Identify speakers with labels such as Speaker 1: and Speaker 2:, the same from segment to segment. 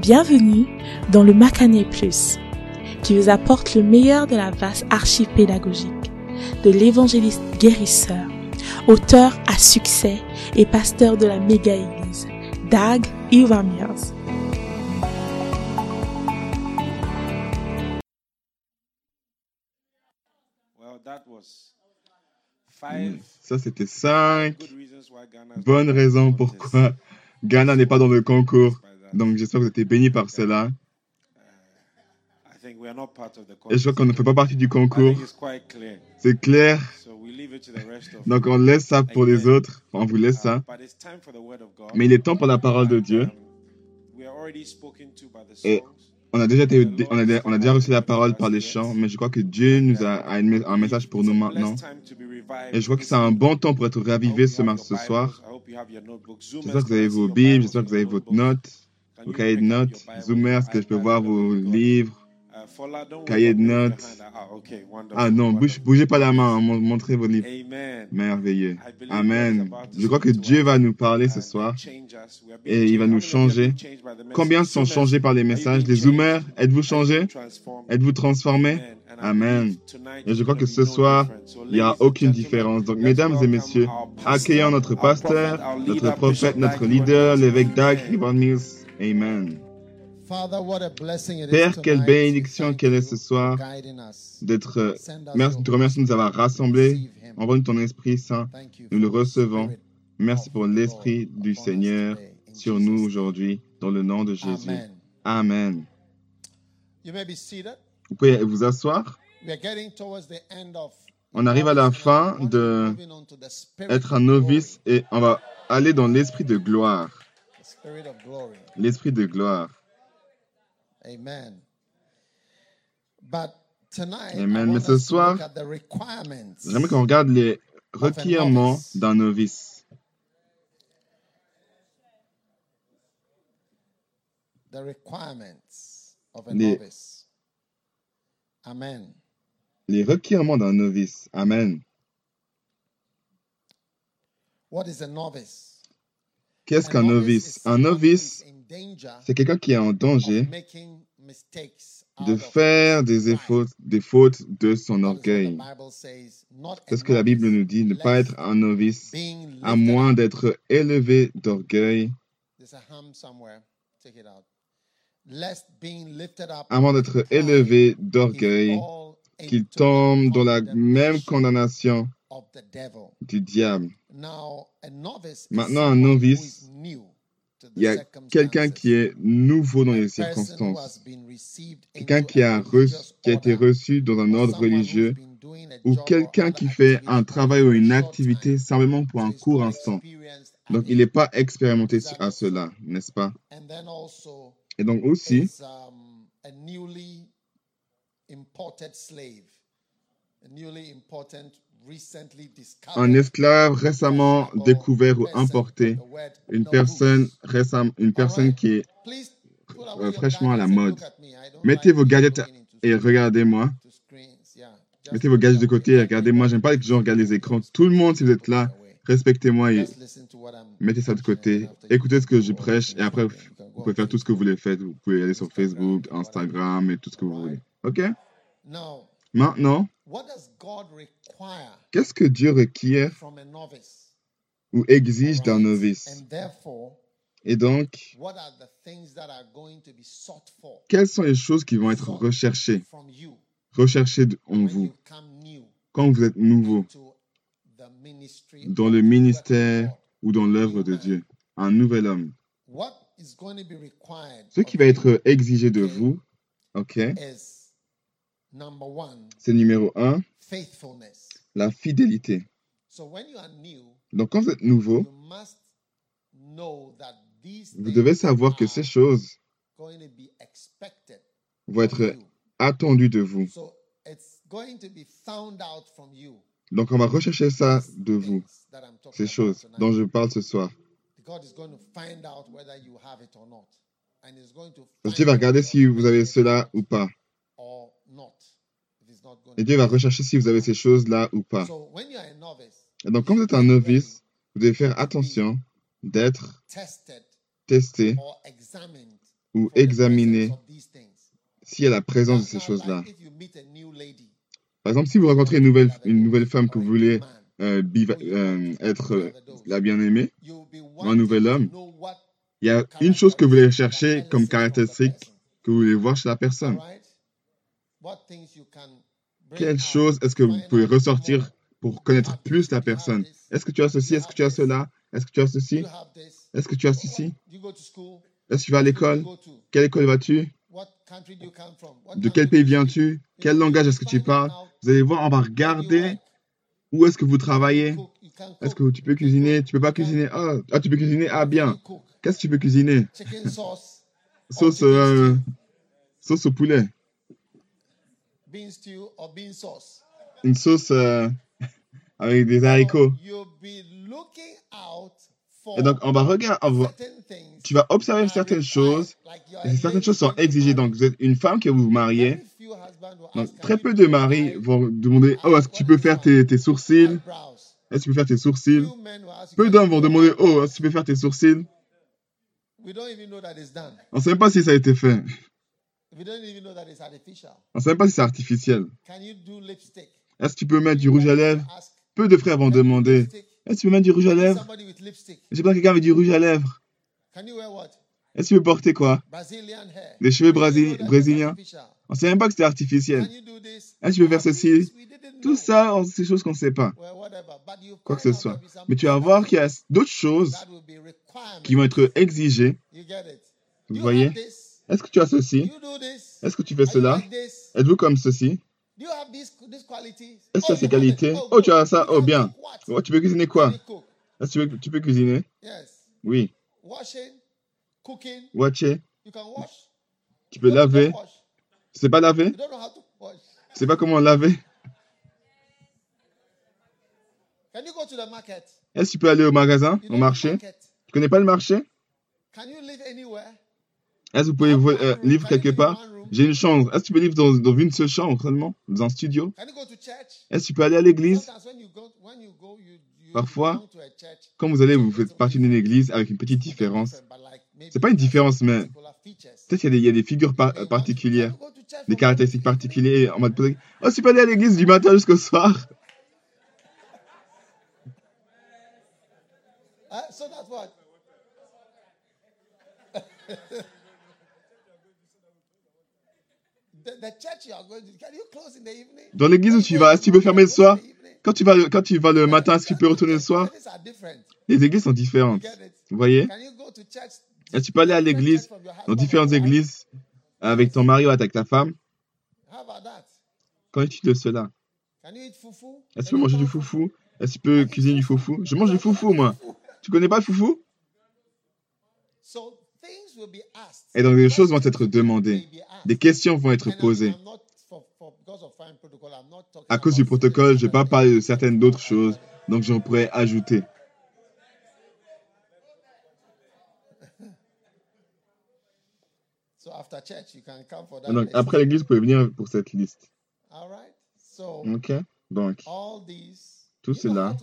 Speaker 1: Bienvenue dans le Macané Plus, qui vous apporte le meilleur de la vaste archive pédagogique de l'évangéliste guérisseur, auteur à succès et pasteur de la méga-église, Dag Iwamiers.
Speaker 2: Ça, c'était cinq bonnes raisons pourquoi Ghana n'est pas dans le concours. Donc, j'espère que vous êtes bénis par cela. Et je crois qu'on ne fait pas partie du concours. C'est clair. Donc, on laisse ça pour les autres. On vous laisse ça. Mais il est temps pour la parole de Dieu. Et on a déjà, été, on a, on a déjà reçu la parole par les chants, mais je crois que Dieu nous a, a un message pour nous maintenant. Et je crois que c'est un bon temps pour être ravivé ce, ce soir. J'espère que vous avez vos Bibles, j'espère que vous avez votre note, vos cahiers de notes. Zoomer, est-ce que je peux voir vos livres, cahiers de notes. Ah non, bougez, pas la main, hein, montrez vos livres. Merveilleux. Amen. Je crois que Dieu va nous parler ce soir. et il va nous changer? Combien sont changés par les messages Les Zoomers, êtes-vous changés? Êtes-vous transformés? Amen. Et je crois que ce soir, il n'y a aucune différence. Donc, mesdames et messieurs, accueillons notre pasteur, notre prophète, notre leader, l'évêque Dag Ivan Mills. Amen. Père, quelle bénédiction qu'elle est ce soir d'être. Merci, te remercie de nous avoir rassemblés. Envoie-nous ton Esprit Saint. Nous le recevons. Merci pour l'Esprit du Seigneur sur nous aujourd'hui, dans le nom de Jésus. Amen. Vous pouvez vous asseoir. On arrive à la fin de être un novice et on va aller dans l'esprit de gloire. L'esprit de gloire. Amen. Mais ce soir, j'aimerais qu'on regarde les requirements d'un novice. Les,
Speaker 3: Amen.
Speaker 2: les requirements d'un novice. Amen.
Speaker 3: What is a novice?
Speaker 2: Qu'est-ce qu'un novice? Un novice, c'est quelqu'un qui est en danger de faire des fautes, de son orgueil. C'est ce que la Bible nous dit, ne pas être un novice, à moins d'être élevé d'orgueil, avant d'être élevé d'orgueil, qu'il tombe dans la même condamnation du diable. Maintenant, un novice, il y a quelqu'un qui est nouveau dans les circonstances, quelqu'un qui a, qui a été reçu dans un ordre religieux, ou quelqu'un qui fait un travail ou une activité simplement pour un court instant. Donc, il n'est pas expérimenté à cela, n'est-ce pas? Et donc aussi, un esclave récemment découvert ou importé, une personne, récemment, une personne qui est euh, fraîchement à la mode. Mettez vos gadgets et regardez-moi. Mettez vos gadgets de côté et regardez-moi. J'aime pas que les gens regardent les écrans. Tout le monde, si vous êtes là, respectez-moi et mettez ça de côté. Écoutez ce que je prêche et après, vous pouvez faire tout ce que vous voulez faire. Vous pouvez aller sur Facebook, Instagram et tout ce que vous voulez. OK? Maintenant, qu'est-ce que Dieu requiert ou exige d'un novice? Et donc, quelles sont les choses qui vont être recherchées, recherchées en vous. quand vous êtes nouveau. dans le ministère ou dans l'œuvre de Dieu, un nouvel homme? Ce qui va être exigé de vous, OK, c'est numéro un, la fidélité. Donc quand vous êtes nouveau, vous devez savoir que ces choses vont être attendues de vous. Donc on va rechercher ça de vous, ces choses dont je parle ce soir. Dieu va regarder si vous avez cela ou pas. Et Dieu va rechercher si vous avez ces choses-là ou pas. Et donc, quand vous êtes un novice, vous devez faire attention d'être testé ou
Speaker 3: things.
Speaker 2: s'il y a la présence de ces choses-là. Par exemple, si vous rencontrez une nouvelle, une nouvelle femme que vous voulez euh, biva- euh, être euh, la bien-aimée,
Speaker 3: be
Speaker 2: un nouvel homme, il y a une chose que vous voulez chercher comme caractéristique que vous voulez voir chez la personne.
Speaker 3: Alright? What things you can bring
Speaker 2: Quelle
Speaker 3: out,
Speaker 2: chose est-ce que vous pouvez ressortir pour connaître plus la personne? Est-ce que tu as ceci? Est-ce que tu as cela? Est-ce que tu as ceci? Est-ce que tu as ceci? Est-ce que tu vas à l'école? Quelle école vas-tu? De quel pays viens-tu? Quel langage est-ce que tu parles? Vous allez voir, on va regarder où est-ce que vous travaillez. Est-ce que tu peux cuisiner? Tu peux pas cuisiner? Ah, ah, tu peux cuisiner? Ah, bien. Qu'est-ce que tu peux cuisiner?
Speaker 3: Sauce,
Speaker 2: euh, sauce au poulet.
Speaker 3: Bean stew, or bean sauce?
Speaker 2: Une sauce euh, avec des haricots.
Speaker 3: You'll be looking out for
Speaker 2: Et donc, on va regarder, on va- tu vas observer certaines choses. Et certaines choses sont exigées. Donc, vous êtes une femme que vous vous mariez. Donc, très
Speaker 3: "Can
Speaker 2: peu de maris vont demander Oh, est-ce que tu peux faire tes, tes sourcils?
Speaker 3: Eyebrows?"
Speaker 2: Est-ce que tu peux faire tes sourcils? Peu
Speaker 3: "Can
Speaker 2: d'hommes vont demander Oh,
Speaker 3: eyebrows?"
Speaker 2: est-ce que tu peux faire tes sourcils?
Speaker 3: We don't even know that it's done.
Speaker 2: On ne sait même pas si ça a été fait.
Speaker 3: We don't even know that it's artificial.
Speaker 2: On ne sait même pas si c'est artificiel.
Speaker 3: Can you do lipstick?
Speaker 2: Est-ce que tu peux mettre du rouge à lèvres? Peu de frères vont
Speaker 3: "Can you do
Speaker 2: demander
Speaker 3: lipstick?"
Speaker 2: Est-ce que tu peux mettre du rouge à lèvres? J'ai pas quelqu'un avec du rouge à lèvres. Est-ce que tu peux porter quoi? Des cheveux brasi- brésiliens. On ne sait même pas que c'était artificiel.
Speaker 3: Can you do this?
Speaker 2: Est-ce que tu peux faire ceci? Tout ça, des choses qu'on ne sait pas. Quoi que ce soit. Mais tu vas voir qu'il y a d'autres choses qui vont être exigées. Vous voyez? Est-ce que tu as ceci? Est-ce que tu fais cela? Êtes-vous comme ceci? Est-ce que tu as
Speaker 3: Oh,
Speaker 2: ces
Speaker 3: have it.
Speaker 2: qualités
Speaker 3: Oh,
Speaker 2: Oh, tu as ça? Oh,
Speaker 3: can
Speaker 2: bien. Oh, tu peux cuisiner quoi? Est-ce que tu peux, tu peux cuisiner? Oui.
Speaker 3: Washing, cooking.
Speaker 2: Watcher. Tu peux laver. Tu sais pas laver? Tu sais pas comment laver? Est-ce que tu peux aller au magasin, au marché? Tu connais pas le marché
Speaker 3: Can you live anywhere?
Speaker 2: Est-ce que vous pouvez
Speaker 3: Have
Speaker 2: vo-
Speaker 3: one
Speaker 2: euh, quelque part? J'ai une chambre. Est-ce que tu peux vivre dans, dans une seule chambre seulement? Dans un studio? Est-ce que tu peux aller à l'église? Parfois. Quand vous allez, vous faites partie d'une église avec une petite différence. C'est pas une différence, mais peut-être qu'il y, a des- il y a des figures par- particulières, des caractéristiques particulières. En mode, oh, tu peux aller à l'église du matin jusqu'au soir?
Speaker 3: evening? Uh, so that's what. the, the church you are going to, can you close in the evening?
Speaker 2: Dans l'église où tu vas, est-ce que tu peux fermer le soir quand tu, vas, le- quand tu vas le matin, est-ce que tu peux retourner le soir. Les églises sont différentes. Vous voyez?
Speaker 3: Can you go to church?
Speaker 2: Est-ce que tu peux aller à l'église, dans différentes églises, avec ton mari ou avec ta femme? Qu'en est-il de cela? Est-ce que tu peux manger du foufou Est-ce que tu peux cuisiner du foufou Je mange du foufou, moi. Tu connais pas le foufou. Et donc, des choses vont être demandées. Des questions vont être posées. À cause du protocole, je vais pas parler de certaines d'autres choses, donc j'en pourrais ajouter. Donc, après l'église, vous pouvez venir pour cette liste. Ok Donc. Tout cela.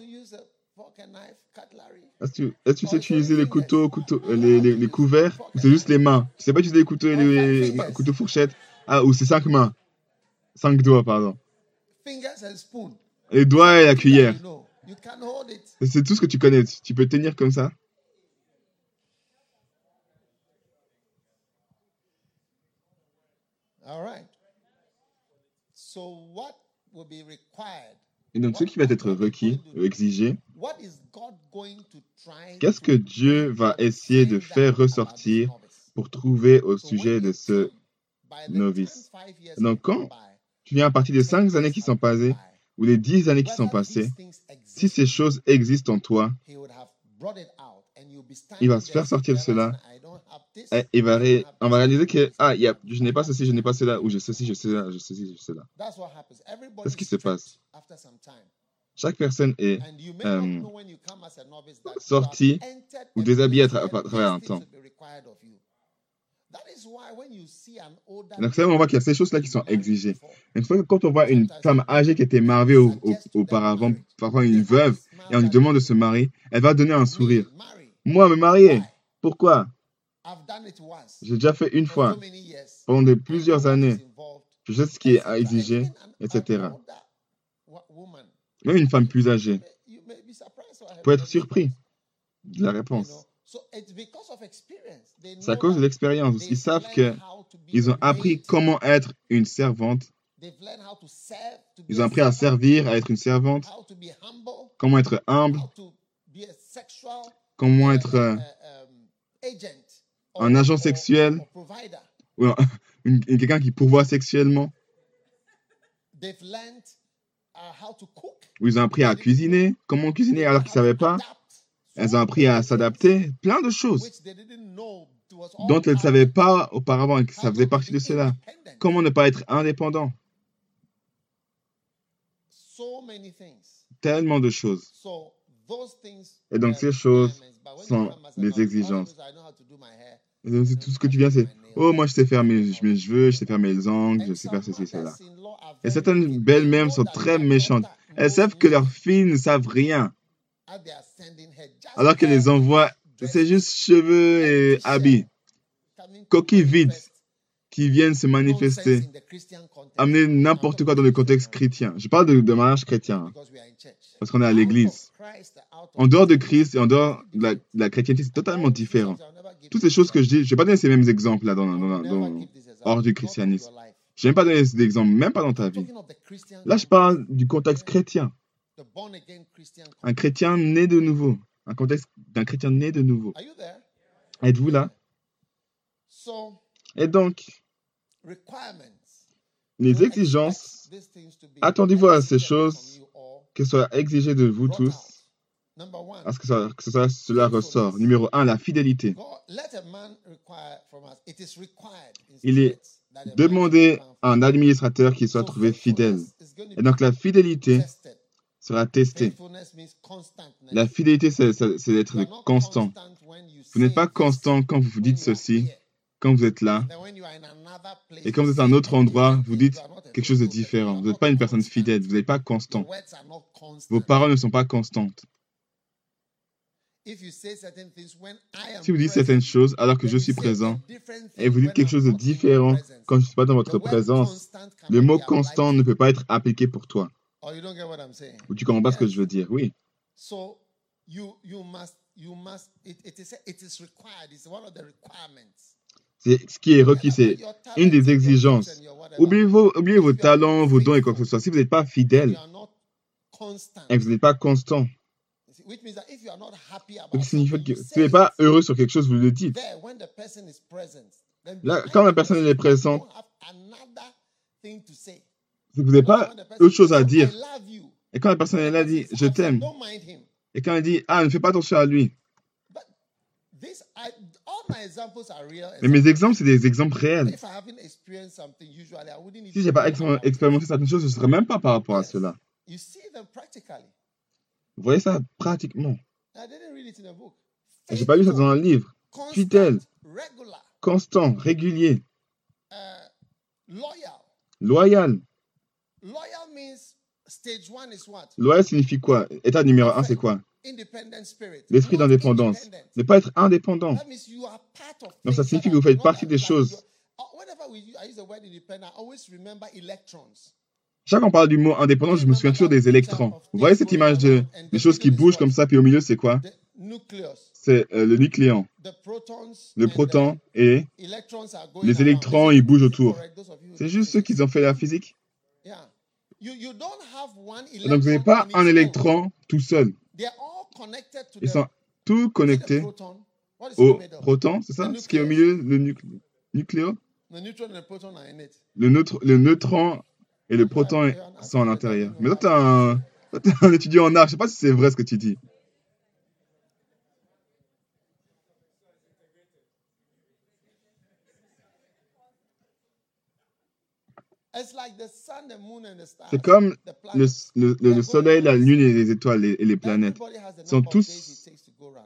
Speaker 2: Est-ce que, tu sais utiliser les couteaux, couteaux euh, les, les, les couverts, ou c'est juste les mains? Tu sais pas utiliser les couteaux et les ma- couteaux fourchettes? Ah, ou c'est cinq mains. Cinq doigts, pardon. Les doigts et la cuillère. C'est tout ce que tu connais. Tu peux tenir comme ça.
Speaker 3: All right. So what will be required?
Speaker 2: Et donc, ce qui va être requis, exigé,
Speaker 3: What is God going to try
Speaker 2: qu'est-ce que
Speaker 3: to
Speaker 2: Dieu va essayer de faire ressortir
Speaker 3: this novice?
Speaker 2: pour trouver au sujet de ce novice? Donc, quand tu viens à partir des cinq années qui sont passées, ou les dix années qui sont passées, si ces choses existent en toi, Il va se faire sortir cela.
Speaker 3: This,
Speaker 2: eh, il va ré- on va réaliser que ah, y a, je n'ai pas ceci, je n'ai pas cela, ou j'ai ceci, je sais cela, je sais ceci, je sais cela.
Speaker 3: That's what happens. Everybody
Speaker 2: C'est ce qui se passe? Chaque personne est euh,
Speaker 3: not know when you come as a novice that you
Speaker 2: sorti
Speaker 3: have entered
Speaker 2: ou
Speaker 3: a
Speaker 2: déshabillé à tra- travers un temps. Donc c'est on voit qu'il y a ces choses-là qui sont exigées. Une fois que quand on voit une femme âgée qui était mariée au- au- auparavant, parfois une veuve, et on lui demande de se marier, elle va donner un sourire. Moi, me marier? Pourquoi? J'ai déjà fait une fois, pendant de plusieurs années. Je sais ce qui est exigé, etc. Même une femme plus âgée peut être surpris de la réponse.
Speaker 3: know. So it's because of experience. They
Speaker 2: C'est à
Speaker 3: know
Speaker 2: cause de l'expérience. Ils savent
Speaker 3: learned
Speaker 2: que
Speaker 3: how to be
Speaker 2: ils ont appris comment être une servante. Ils ont
Speaker 3: a
Speaker 2: appris à
Speaker 3: servant,
Speaker 2: servir, à être une servante,
Speaker 3: how to be humble,
Speaker 2: comment être humble,
Speaker 3: how to be a sexual
Speaker 2: comment être un agent sexuel, ou quelqu'un qui pourvoit sexuellement. Ou ils ont appris à cuisiner, comment cuisiner alors qu'ils ne savaient pas? Elles ont appris à s'adapter, plein de choses dont elles ne savaient pas auparavant et que ça faisait partie de cela. Comment ne pas être indépendant? Tellement de choses. Et donc ces choses sont des exigences. Et donc, tout ce que tu viens, c'est Oh, moi je sais faire mes, cheveux, je sais faire mes ongles, je sais faire ceci, cela. Et certaines
Speaker 3: know
Speaker 2: sont très méchantes. Elles savent que leurs filles ne savent rien, alors qu'elles les envoient, c'est juste cheveux et habits, coquilles vides,
Speaker 3: manifest
Speaker 2: qui viennent se manifester,
Speaker 3: in the Christian context.
Speaker 2: amener
Speaker 3: I'm
Speaker 2: n'importe quoi dans le
Speaker 3: Christian
Speaker 2: contexte chrétien. Je parle de, de mariage chrétien, hein, parce qu'on est à l'église. En dehors de
Speaker 3: Christ,
Speaker 2: et en dehors de la, de la chrétienté, c'est totalement différent. Toutes ces choses que je dis, je ne vais pas donner ces mêmes exemples là dans, dans, dans, hors du christianisme. Je n'aime pas donner ces exemples, même pas dans ta vie. Là, je parle du contexte chrétien. Un chrétien né de nouveau. Un contexte d'un chrétien né de nouveau. Êtes-vous là? Et donc, les exigences, attendez-vous à ces choses qu'elles soient exigées de vous tous, à ce que, ça, que ce soit, cela ressort. Numéro un, la fidélité. Il est Demandez à un administrateur qui soit
Speaker 3: So
Speaker 2: trouvé fidèle. Et donc, la fidélité sera testée. La fidélité, c'est d'être constant. Vous n'êtes pas constant quand vous
Speaker 3: when
Speaker 2: dites ceci, quand vous êtes là, et quand vous êtes à un autre endroit, vous dites quelque chose de différent. Vous n'êtes pas une personne fidèle, vous n'êtes pas constant. Vos paroles ne sont pas constantes.
Speaker 3: If you say certain things when I am
Speaker 2: Si vous dites certaines choses alors que je suis présent, et vous dites quelque chose de différent quand je ne suis pas dans votre présence, le mot constant ne peut pas être appliqué pour toi.
Speaker 3: Saying.
Speaker 2: Ou tu comprends pas ce que je veux dire. Oui.
Speaker 3: So you you must you must it, it is it is required. It's one of the requirements.
Speaker 2: C'est ce qui est requis, c'est une des exigences. Oubliez vos, oubliez vos talents,
Speaker 3: not
Speaker 2: vos dons et quoi que ce soit. Si vous n'êtes pas fidèle
Speaker 3: you are not constant,
Speaker 2: et que vous n'êtes pas constant, donc ça signifie que si vous
Speaker 3: say
Speaker 2: n'êtes pas heureux sur quelque chose, vous le dites. Là, quand la personne
Speaker 3: person,
Speaker 2: est présente, vous n'avez pas autre chose à
Speaker 3: "Oh,
Speaker 2: dire.
Speaker 3: I love you,"
Speaker 2: Et quand la personne est là, dit Je t'aime. Et quand elle dit Ah, ne fais pas attention à lui.
Speaker 3: But this, I, all my examples are real.
Speaker 2: Mais mes exemples, c'est des exemples réels. Si
Speaker 3: even
Speaker 2: j'ai pas expérimenté certaines choses, je ne serais même pas par rapport à cela.
Speaker 3: You see them practically.
Speaker 2: Vous voyez ça pratiquement.
Speaker 3: I didn't read it in a book.
Speaker 2: Et J'ai pas lu ça dans un livre.
Speaker 3: Constant,
Speaker 2: Fidèle, constant, régulier,
Speaker 3: uh, loyal.
Speaker 2: loyal.
Speaker 3: Loyal means stage one is what?
Speaker 2: Loyal signifie quoi? État numéro un, c'est quoi? L'esprit d'indépendance. Ne pas être indépendant. Donc ça signifie que vous faites partie des choses. Chaque fois qu'on parle du mot indépendant, je me souviens toujours des électrons. Vous voyez cette image de, des choses qui bougent comme ça, puis au milieu, c'est quoi? C'est euh, le nucléon. Le proton et les électrons, ils bougent autour. C'est juste ceux qui ont fait la physique? Donc vous n'avez pas un électron tout seul.
Speaker 3: They are all connected to
Speaker 2: Ils
Speaker 3: the,
Speaker 2: sont tous connectés au proton, c'est ça? Ce qui est au milieu, le nu- nucléo?
Speaker 3: The neutron and the proton are in it.
Speaker 2: le, le neutron et le proton est- sont à l'intérieur. Mais toi, t'es un, un étudiant en art. Je sais pas si c'est vrai ce que tu dis.
Speaker 3: It's like the sun, the moon, and the stars.
Speaker 2: C'est comme le, le- le- le soleil, la lune et les étoiles et, et les planètes sont tous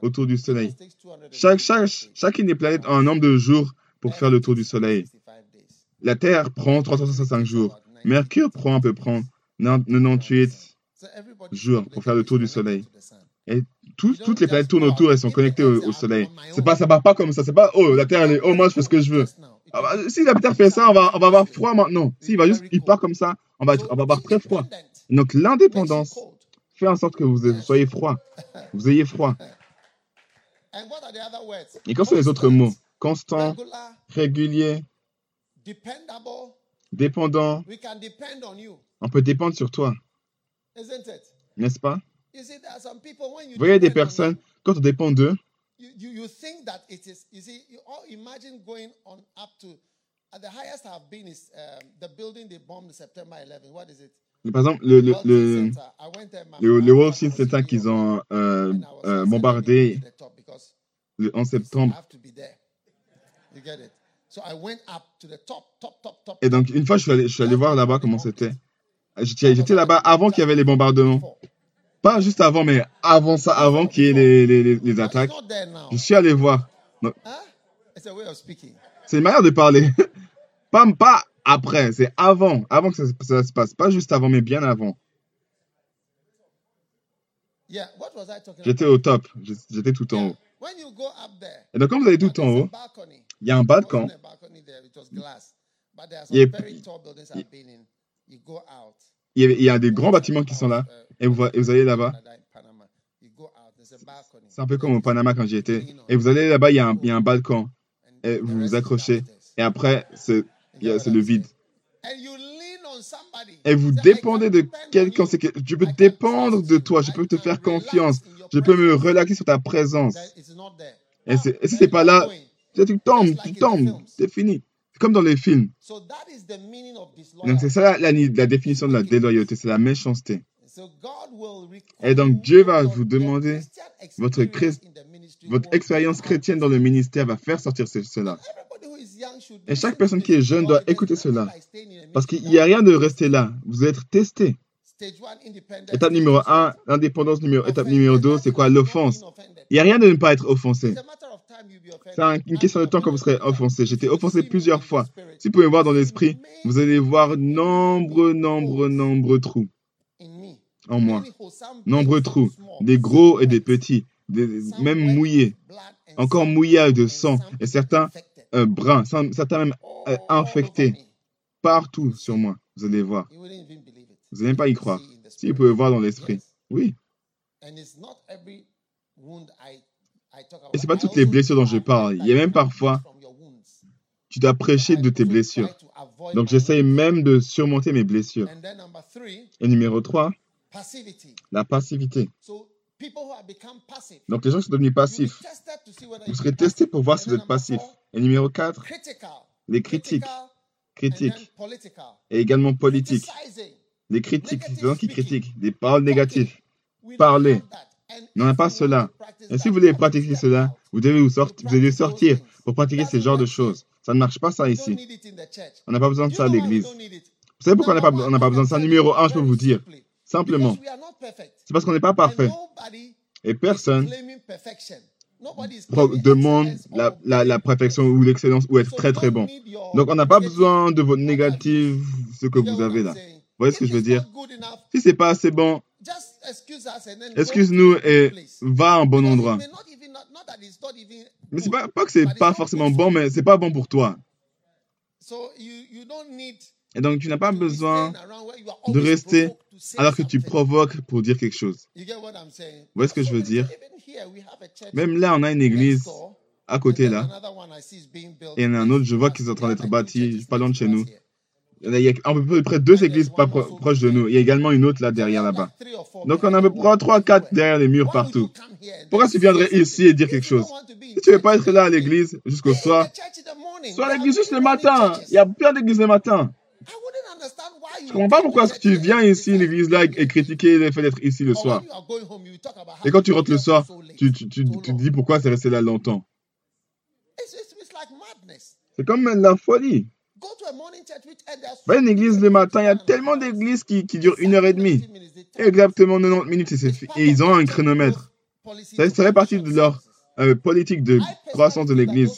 Speaker 2: autour du soleil.
Speaker 3: Venus takes 200
Speaker 2: Chaque, chaque, chacune des planètes a un nombre de jours pour faire le tour du soleil.
Speaker 3: 65 days.
Speaker 2: La Terre prend 365 jours. Mercure prend à peu près 98
Speaker 3: So everybody
Speaker 2: jours pour faire le tour du soleil? Et tout- toutes les planètes tournent autour, elles sont connectées au, soleil. C'est pas, ça part pas comme ça. C'est pas, oh, la Terre, elle est, oh, moi, je fais ce que je veux. Ah bah, si la Terre fait ça, on va, on va avoir froid maintenant. S'il va juste, il part comme ça, on va, on va avoir très froid. Donc, l'indépendance fait en sorte que vous, soyez froid. Vous ayez froid. Et quand sont les autres mots? Constant, régulier. Dépendant.
Speaker 3: We can depend on
Speaker 2: peut dépendre sur toi, n'est-ce pas?
Speaker 3: You see, there are some people when you
Speaker 2: Vous voyez des personnes, quand on dépend d'eux,
Speaker 3: them, you, you, you think that it is. You see, you all imagine going on up to. The highest I've been is the building they bombed September 11. What is it?
Speaker 2: par exemple, le, le, le, le, World Center qu'ils ont euh, euh, bombardé le 11
Speaker 3: I
Speaker 2: septembre. Et donc, une fois, je suis allé, je suis allé voir là-bas comment c'était. J'étais là-bas avant qu'il y avait les bombardements. Pas juste avant, mais avant ça, avant qu'il y ait les, attaques. Je suis allé voir.
Speaker 3: Huh? It's a way of speaking.
Speaker 2: C'est une manière de parler. Pas, pas après, c'est avant. Avant que ça, ça se passe. Pas juste avant, mais bien avant. J'étais au top. J'étais tout en haut. Et donc, quand vous allez tout en haut. Il y a un balcon. Il y a-. Il y, a, des grands bâtiments qui sont là. Et vous, allez là-bas. C'est un peu comme au Panama quand j'y étais. Et vous allez là-bas, il y a un, balcon. Et vous vous accrochez. Et après, c'est le vide. Et vous dépendez de quelqu'un. Je peux dépendre de toi. Je peux te faire confiance. Je peux me relaxer sur ta présence. Et, et si
Speaker 3: Then
Speaker 2: c'est pas là. Tu tombes, tu tombes. C'est fini. C'est comme dans les films. Donc c'est ça la, la, la définition de la déloyauté. C'est la méchanceté. Et donc, Dieu va vous demander votre expérience chrétienne dans le ministère va faire sortir ce- cela. Et chaque personne qui est jeune doit écouter cela. Parce qu'il n'y a rien de rester là. Vous êtes testé. Étape numéro 1, l'indépendance. Numéro, étape numéro 2,
Speaker 3: Nothing
Speaker 2: c'est quoi? L'offense. Il n'y a rien de ne pas être offensé. C'est un- une question de temps quand vous serez offensé. J'étais offensé plusieurs fois. Si vous pouvez voir dans l'esprit, vous allez voir nombreux, nombreux, nombreux trous en moi. Nombreux trous, des gros et des petits, des- même mouillés, encore
Speaker 3: some
Speaker 2: mouillages de sang, et certains euh, bruns, certains même euh, infectés, partout sur moi. Vous allez voir. Vous n'allez même pas y croire. Si vous pouvez voir dans l'esprit. Oui. Et c'est pas toutes les blessures dont je parle. Il y a même parfois, tu dois prêcher de tes blessures. Donc
Speaker 3: my
Speaker 2: j'essaye même de surmonter mes blessures. Et numéro 3,
Speaker 3: passivity.
Speaker 2: la passivité.
Speaker 3: So people who have become passive,
Speaker 2: Donc les gens qui sont devenus passifs, vous
Speaker 3: you
Speaker 2: serez testés pour voir si vous êtes passif. Et numéro 4,
Speaker 3: critical.
Speaker 2: les critiques. Critiques. Et également politiques. Les critiques, les gens qui critiquent, des paroles négatives. Parler. N'a
Speaker 3: if
Speaker 2: pas cela. Et si vous voulez pratiquer cela, vous devez, vous sortir, vous devez sortir pour pratiquer ce genre de choses. Ça ne marche pas ça ici. On n'a pas besoin de ça à l'église. Vous savez pourquoi on n'a pas, besoin de ça? Numéro 1, je peux vous dire. Simplement. C'est parce qu'on n'est pas parfait. Et personne demande la, la, perfection
Speaker 3: perfect.
Speaker 2: ou l'excellence ou être très très bon. Donc on n'a pas besoin de votre négatif, ce que vous avez là. Vous voyez ce que je veux dire? Si c'est pas assez bon, excuse-nous et va à un bon endroit. Mais c'est pas, pas que c'est pas forcément bon, mais c'est pas bon pour toi. Et donc tu n'as pas besoin de rester alors que tu provoques pour dire quelque chose. Vous voyez ce que je veux dire? Même là, on a une église à côté là. Et il y en a un autre, je vois qu'ils sont en train d'être bâtis pas loin de chez nous. Il y a- à peu près deux églises pas pro- proches de nous. Il y a également une autre là derrière là-bas. Donc on a à peu près
Speaker 3: wall
Speaker 2: 3, 4
Speaker 3: everywhere.
Speaker 2: derrière les murs partout. Pourquoi tu viendrais ici et dire quelque chose? Si tu veux
Speaker 3: church
Speaker 2: pas être là à l'église jusqu'au soir, sois à l'église juste le matin. Il y a plein d'églises le matin. Je comprends pas pourquoi tu viens ici, une
Speaker 3: decide
Speaker 2: église là, et critiquer le fait d'être ici le soir. Et quand tu rentres le soir, tu, tu, tu, tu dis pourquoi c'est resté là longtemps. C'est comme la folie. Va à une
Speaker 3: so
Speaker 2: église le matin, il y a tellement d'églises qui, qui durent une heure et demie.
Speaker 3: 90 minutes, they talk.
Speaker 2: Exactement 90 minutes et, ils ont un chronomètre. Ça,
Speaker 3: have
Speaker 2: partie de leur euh, politique de croissance de l'église.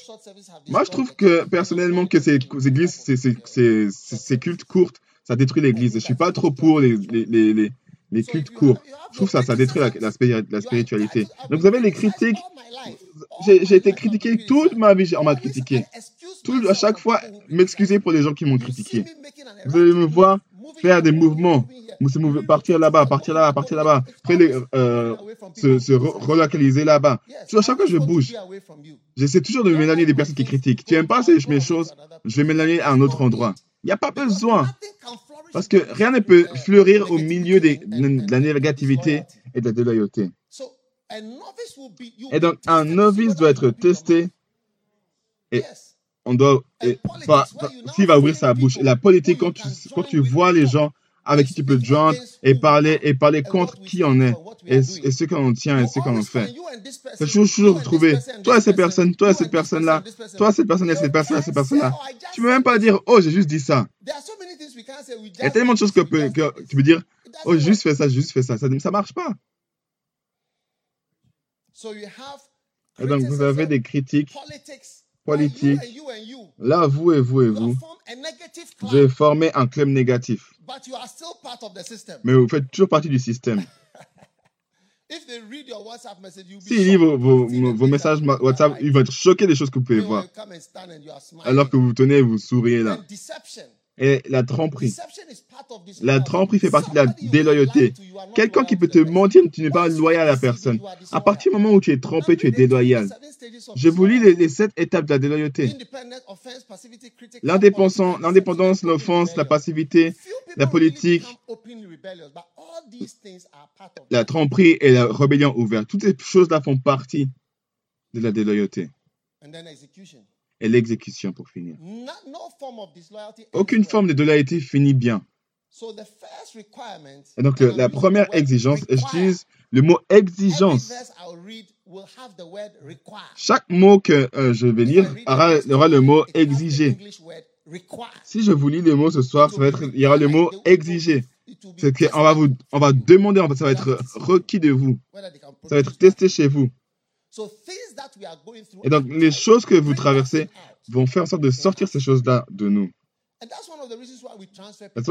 Speaker 2: Moi, je trouve que personnellement que ces, ces églises, ces, ces, cultes courtes, ça détruit l'église. Je suis pas trop pour les, les, les, les, les cultes courts. Je trouve ça, ça détruit la, la spiri- la spiritualité. Donc vous avez les critiques. J'ai été critiqué toute ma vie, on m'a critiqué. Tout, à chaque fois, m'excuser pour les gens qui m'ont critiqué. Vous allez me voir faire des mouvements, partir là-bas, partir là-bas, partir là-bas, euh, se, se re- relocaliser là-bas. Vois, chaque fois que je bouge, j'essaie toujours de m'éloigner des personnes qui critiquent. Tu n'aimes pas ces mes choses, je vais m'éloigner à un autre endroit. Il n'y a pas besoin. Parce que rien ne peut fleurir au milieu des- de la négativité et de la déloyauté. Et donc, un novice doit être testé. Et on doit, s'il va ouvrir sa bouche. Et la politique, quand tu, quand tu vois les gens avec qui tu peux te joindre et parler, et parler contre qui on est, et, et ce qu'on tient et ce qu'on fait. C'est toujours, toujours trouver, toi et cette personne, toi et cette personne-là, toi cette personne et cette personne et cette personne-là. Tu peux même pas dire, oh, j'ai juste dit ça. Il y a tellement de choses que, peut- que tu peux dire, oh, juste fait ça, juste fait ça. Ça ne marche pas. Et donc, vous avez des critiques politiques. Là, vous et vous et vous, vous avez formé un club négatif. Mais vous faites toujours partie du système. S'ils lisent vos, vos, messages WhatsApp, ils vont être choqués des choses que vous pouvez voir. Alors que vous tenez et vous souriez là. Et la tromperie. La tromperie fait partie de la déloyauté. Quelqu'un qui peut te mentir, tu n'es pas loyal à la personne. À partir du moment où tu es trompé, tu es déloyal. Je vous lis les, les sept étapes de la déloyauté. L'indépendance, l'indépendance, l'offense, la passivité, la politique, la tromperie et la rébellion ouverte. Toutes ces choses-là font partie de la déloyauté. Et l'exécution pour finir. Aucune forme de déloyauté finit bien. Et donc, la première exigence, et j'utilise le mot exigence. Chaque mot que euh, je vais lire aura, aura le mot exiger. Si je vous lis le mot ce soir, ça va être, il y aura le mot exiger. C'est qu'on va vous, on va demander, ça va être requis de vous. Ça va être testé chez vous. Et donc, les choses que vous traversez vont faire en sorte de sortir ces choses-là de nous.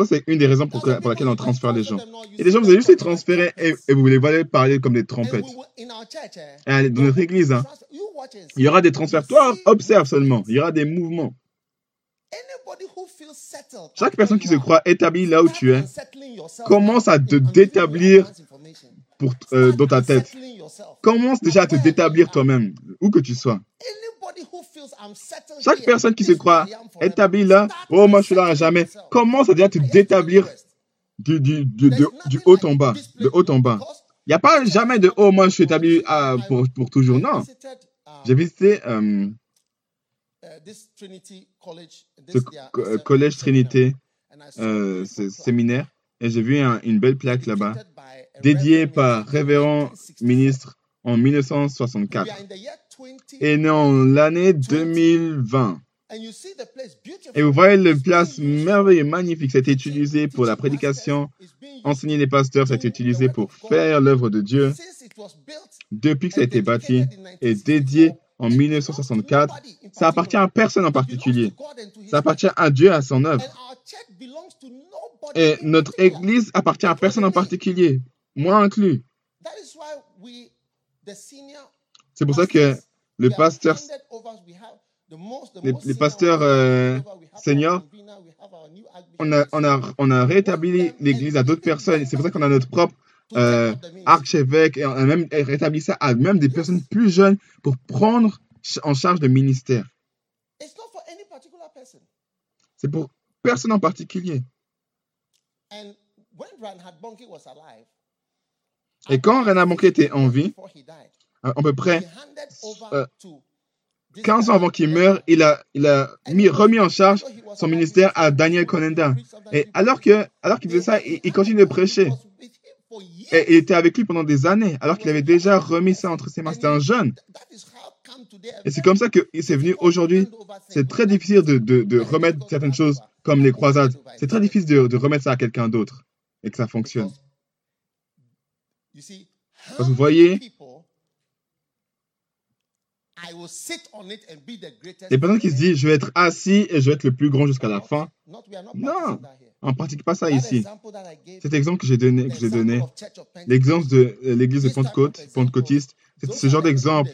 Speaker 2: C'est une des raisons pour, que- pour laquelle on transfère les gens. Et les gens, vous allez juste les transférer et, et vous les voyez parler comme des trompettes. Et dans notre église, hein, il y aura des transferts. Toi, observe seulement. Il y aura des mouvements. Chaque personne qui se croit établie là où tu es commence à te détablir pour, euh, dans ta tête. Commence déjà à te détablir toi-même, où que tu sois. Chaque personne qui se croit établie là, oh moi je suis là à jamais, commence à déjà te détablir du, du, du, du- du haut en bas, de haut en bas. Il n'y a pas jamais de oh moi je suis établi à- pour, pour toujours. Non. J'ai visité euh, ce co- euh, collège Trinité, euh, ce séminaire, et j'ai vu un- une belle plaque là-bas, dédiée par révérend ministre en 1964 et né en l'année 2020. Et vous voyez le place merveilleux, magnifique. Été utilisé pour la prédication, enseigner les pasteurs, été utilisé pour faire l'œuvre de Dieu. Depuis que ça a été bâti et dédié en 1964, ça appartient à personne en particulier. Ça appartient à Dieu, à son œuvre. Et notre église appartient à personne en particulier, moi inclus. C'est pour ça que le pasteur, les, les pasteurs euh, seniors, on a, on, a, on a rétabli l'église à d'autres personnes. C'est pour ça qu'on a notre propre euh, archevêque et on a même rétabli ça à même des personnes plus jeunes pour prendre en charge le ministère. C'est pour personne en particulier. Et quand Renan Bonke était en vie, à peu près euh, 15 ans avant qu'il meure, il a, il a mis, remis en charge son ministère à Daniel Konenda. Et alors que, alors qu'il faisait ça, il, il continue de prêcher. Et il était avec lui pendant des années, alors qu'il avait déjà remis ça entre ses mains. C'était un jeune. Et c'est comme ça que c'est venu aujourd'hui. C'est très difficile de, de, de remettre certaines choses comme les croisades. C'est très difficile de, de remettre ça à quelqu'un d'autre et que ça fonctionne.
Speaker 3: Parce que vous
Speaker 2: voyez,
Speaker 3: I will sit on it and be the greatest.
Speaker 2: Les personnes qui se disent, je vais être assis et je vais être le plus grand jusqu'à la fin, Non. on ne pratique pas ça ici. Cet exemple que j'ai donné, que j'ai l'exemple de euh, l'église de Pentecôte,
Speaker 3: example,
Speaker 2: pentecôtiste, c'est ce genre d'exemple.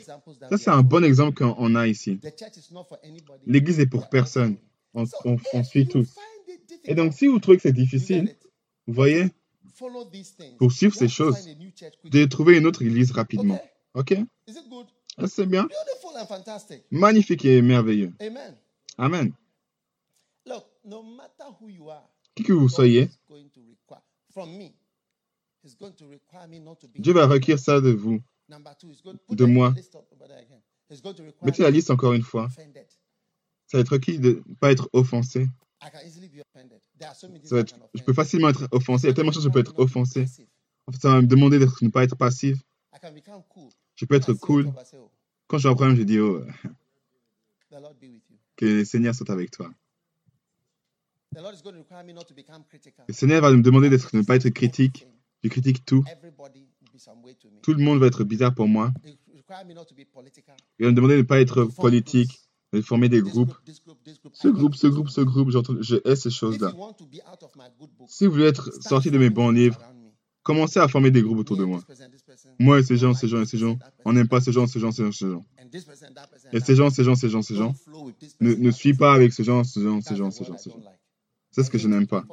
Speaker 2: Ça, c'est un bon exemple qu'on a ici.
Speaker 3: The church is not for anybody.
Speaker 2: L'église est pour personne. On, on- suit tous. Et donc,
Speaker 3: difficult,
Speaker 2: si vous trouvez que c'est difficile, vous voyez. Pour suivre ces choses, devez trouver une autre église rapidement. Ok? Ah, C'est bien. Magnifique et merveilleux.
Speaker 3: Amen.
Speaker 2: Qui que vous soyez. Dieu va requérir ça de vous. De moi. Mettez la liste encore une fois. Ça va être requis de ne pas être offensé. Ça être, je peux facilement être offensé. Il y a tellement de choses où je peux être offensé. En fait, ça va me demander d'être, ne pas être passif.
Speaker 3: I can become cool.
Speaker 2: Je peux être cool. Quand j'ai un problème, je dis, oh,
Speaker 3: the Lord be with you.
Speaker 2: que le Seigneur soit avec toi. Le Seigneur va me demander de ne pas être critique. Je critique tout. Tout le monde va être bizarre pour moi. Il va me demander de ne pas être politique. De former des groupes. Ce
Speaker 3: I
Speaker 2: groupe, ce groupe, ce groupe, je hais ces choses-là. Si vous voulez être sorti de mes bons livres, commencez à former des groupes autour de moi. Moi et ces gens, ces gens et ces gens. On n'aime pas ces gens, ces gens, ces gens, ces gens. Et ces gens, ces gens, ces gens, ces gens. Ne, ne suis pas avec ces gens, ces gens, ces
Speaker 3: That's
Speaker 2: gens, ces gens, ces gens. C'est ce que je n'aime pas.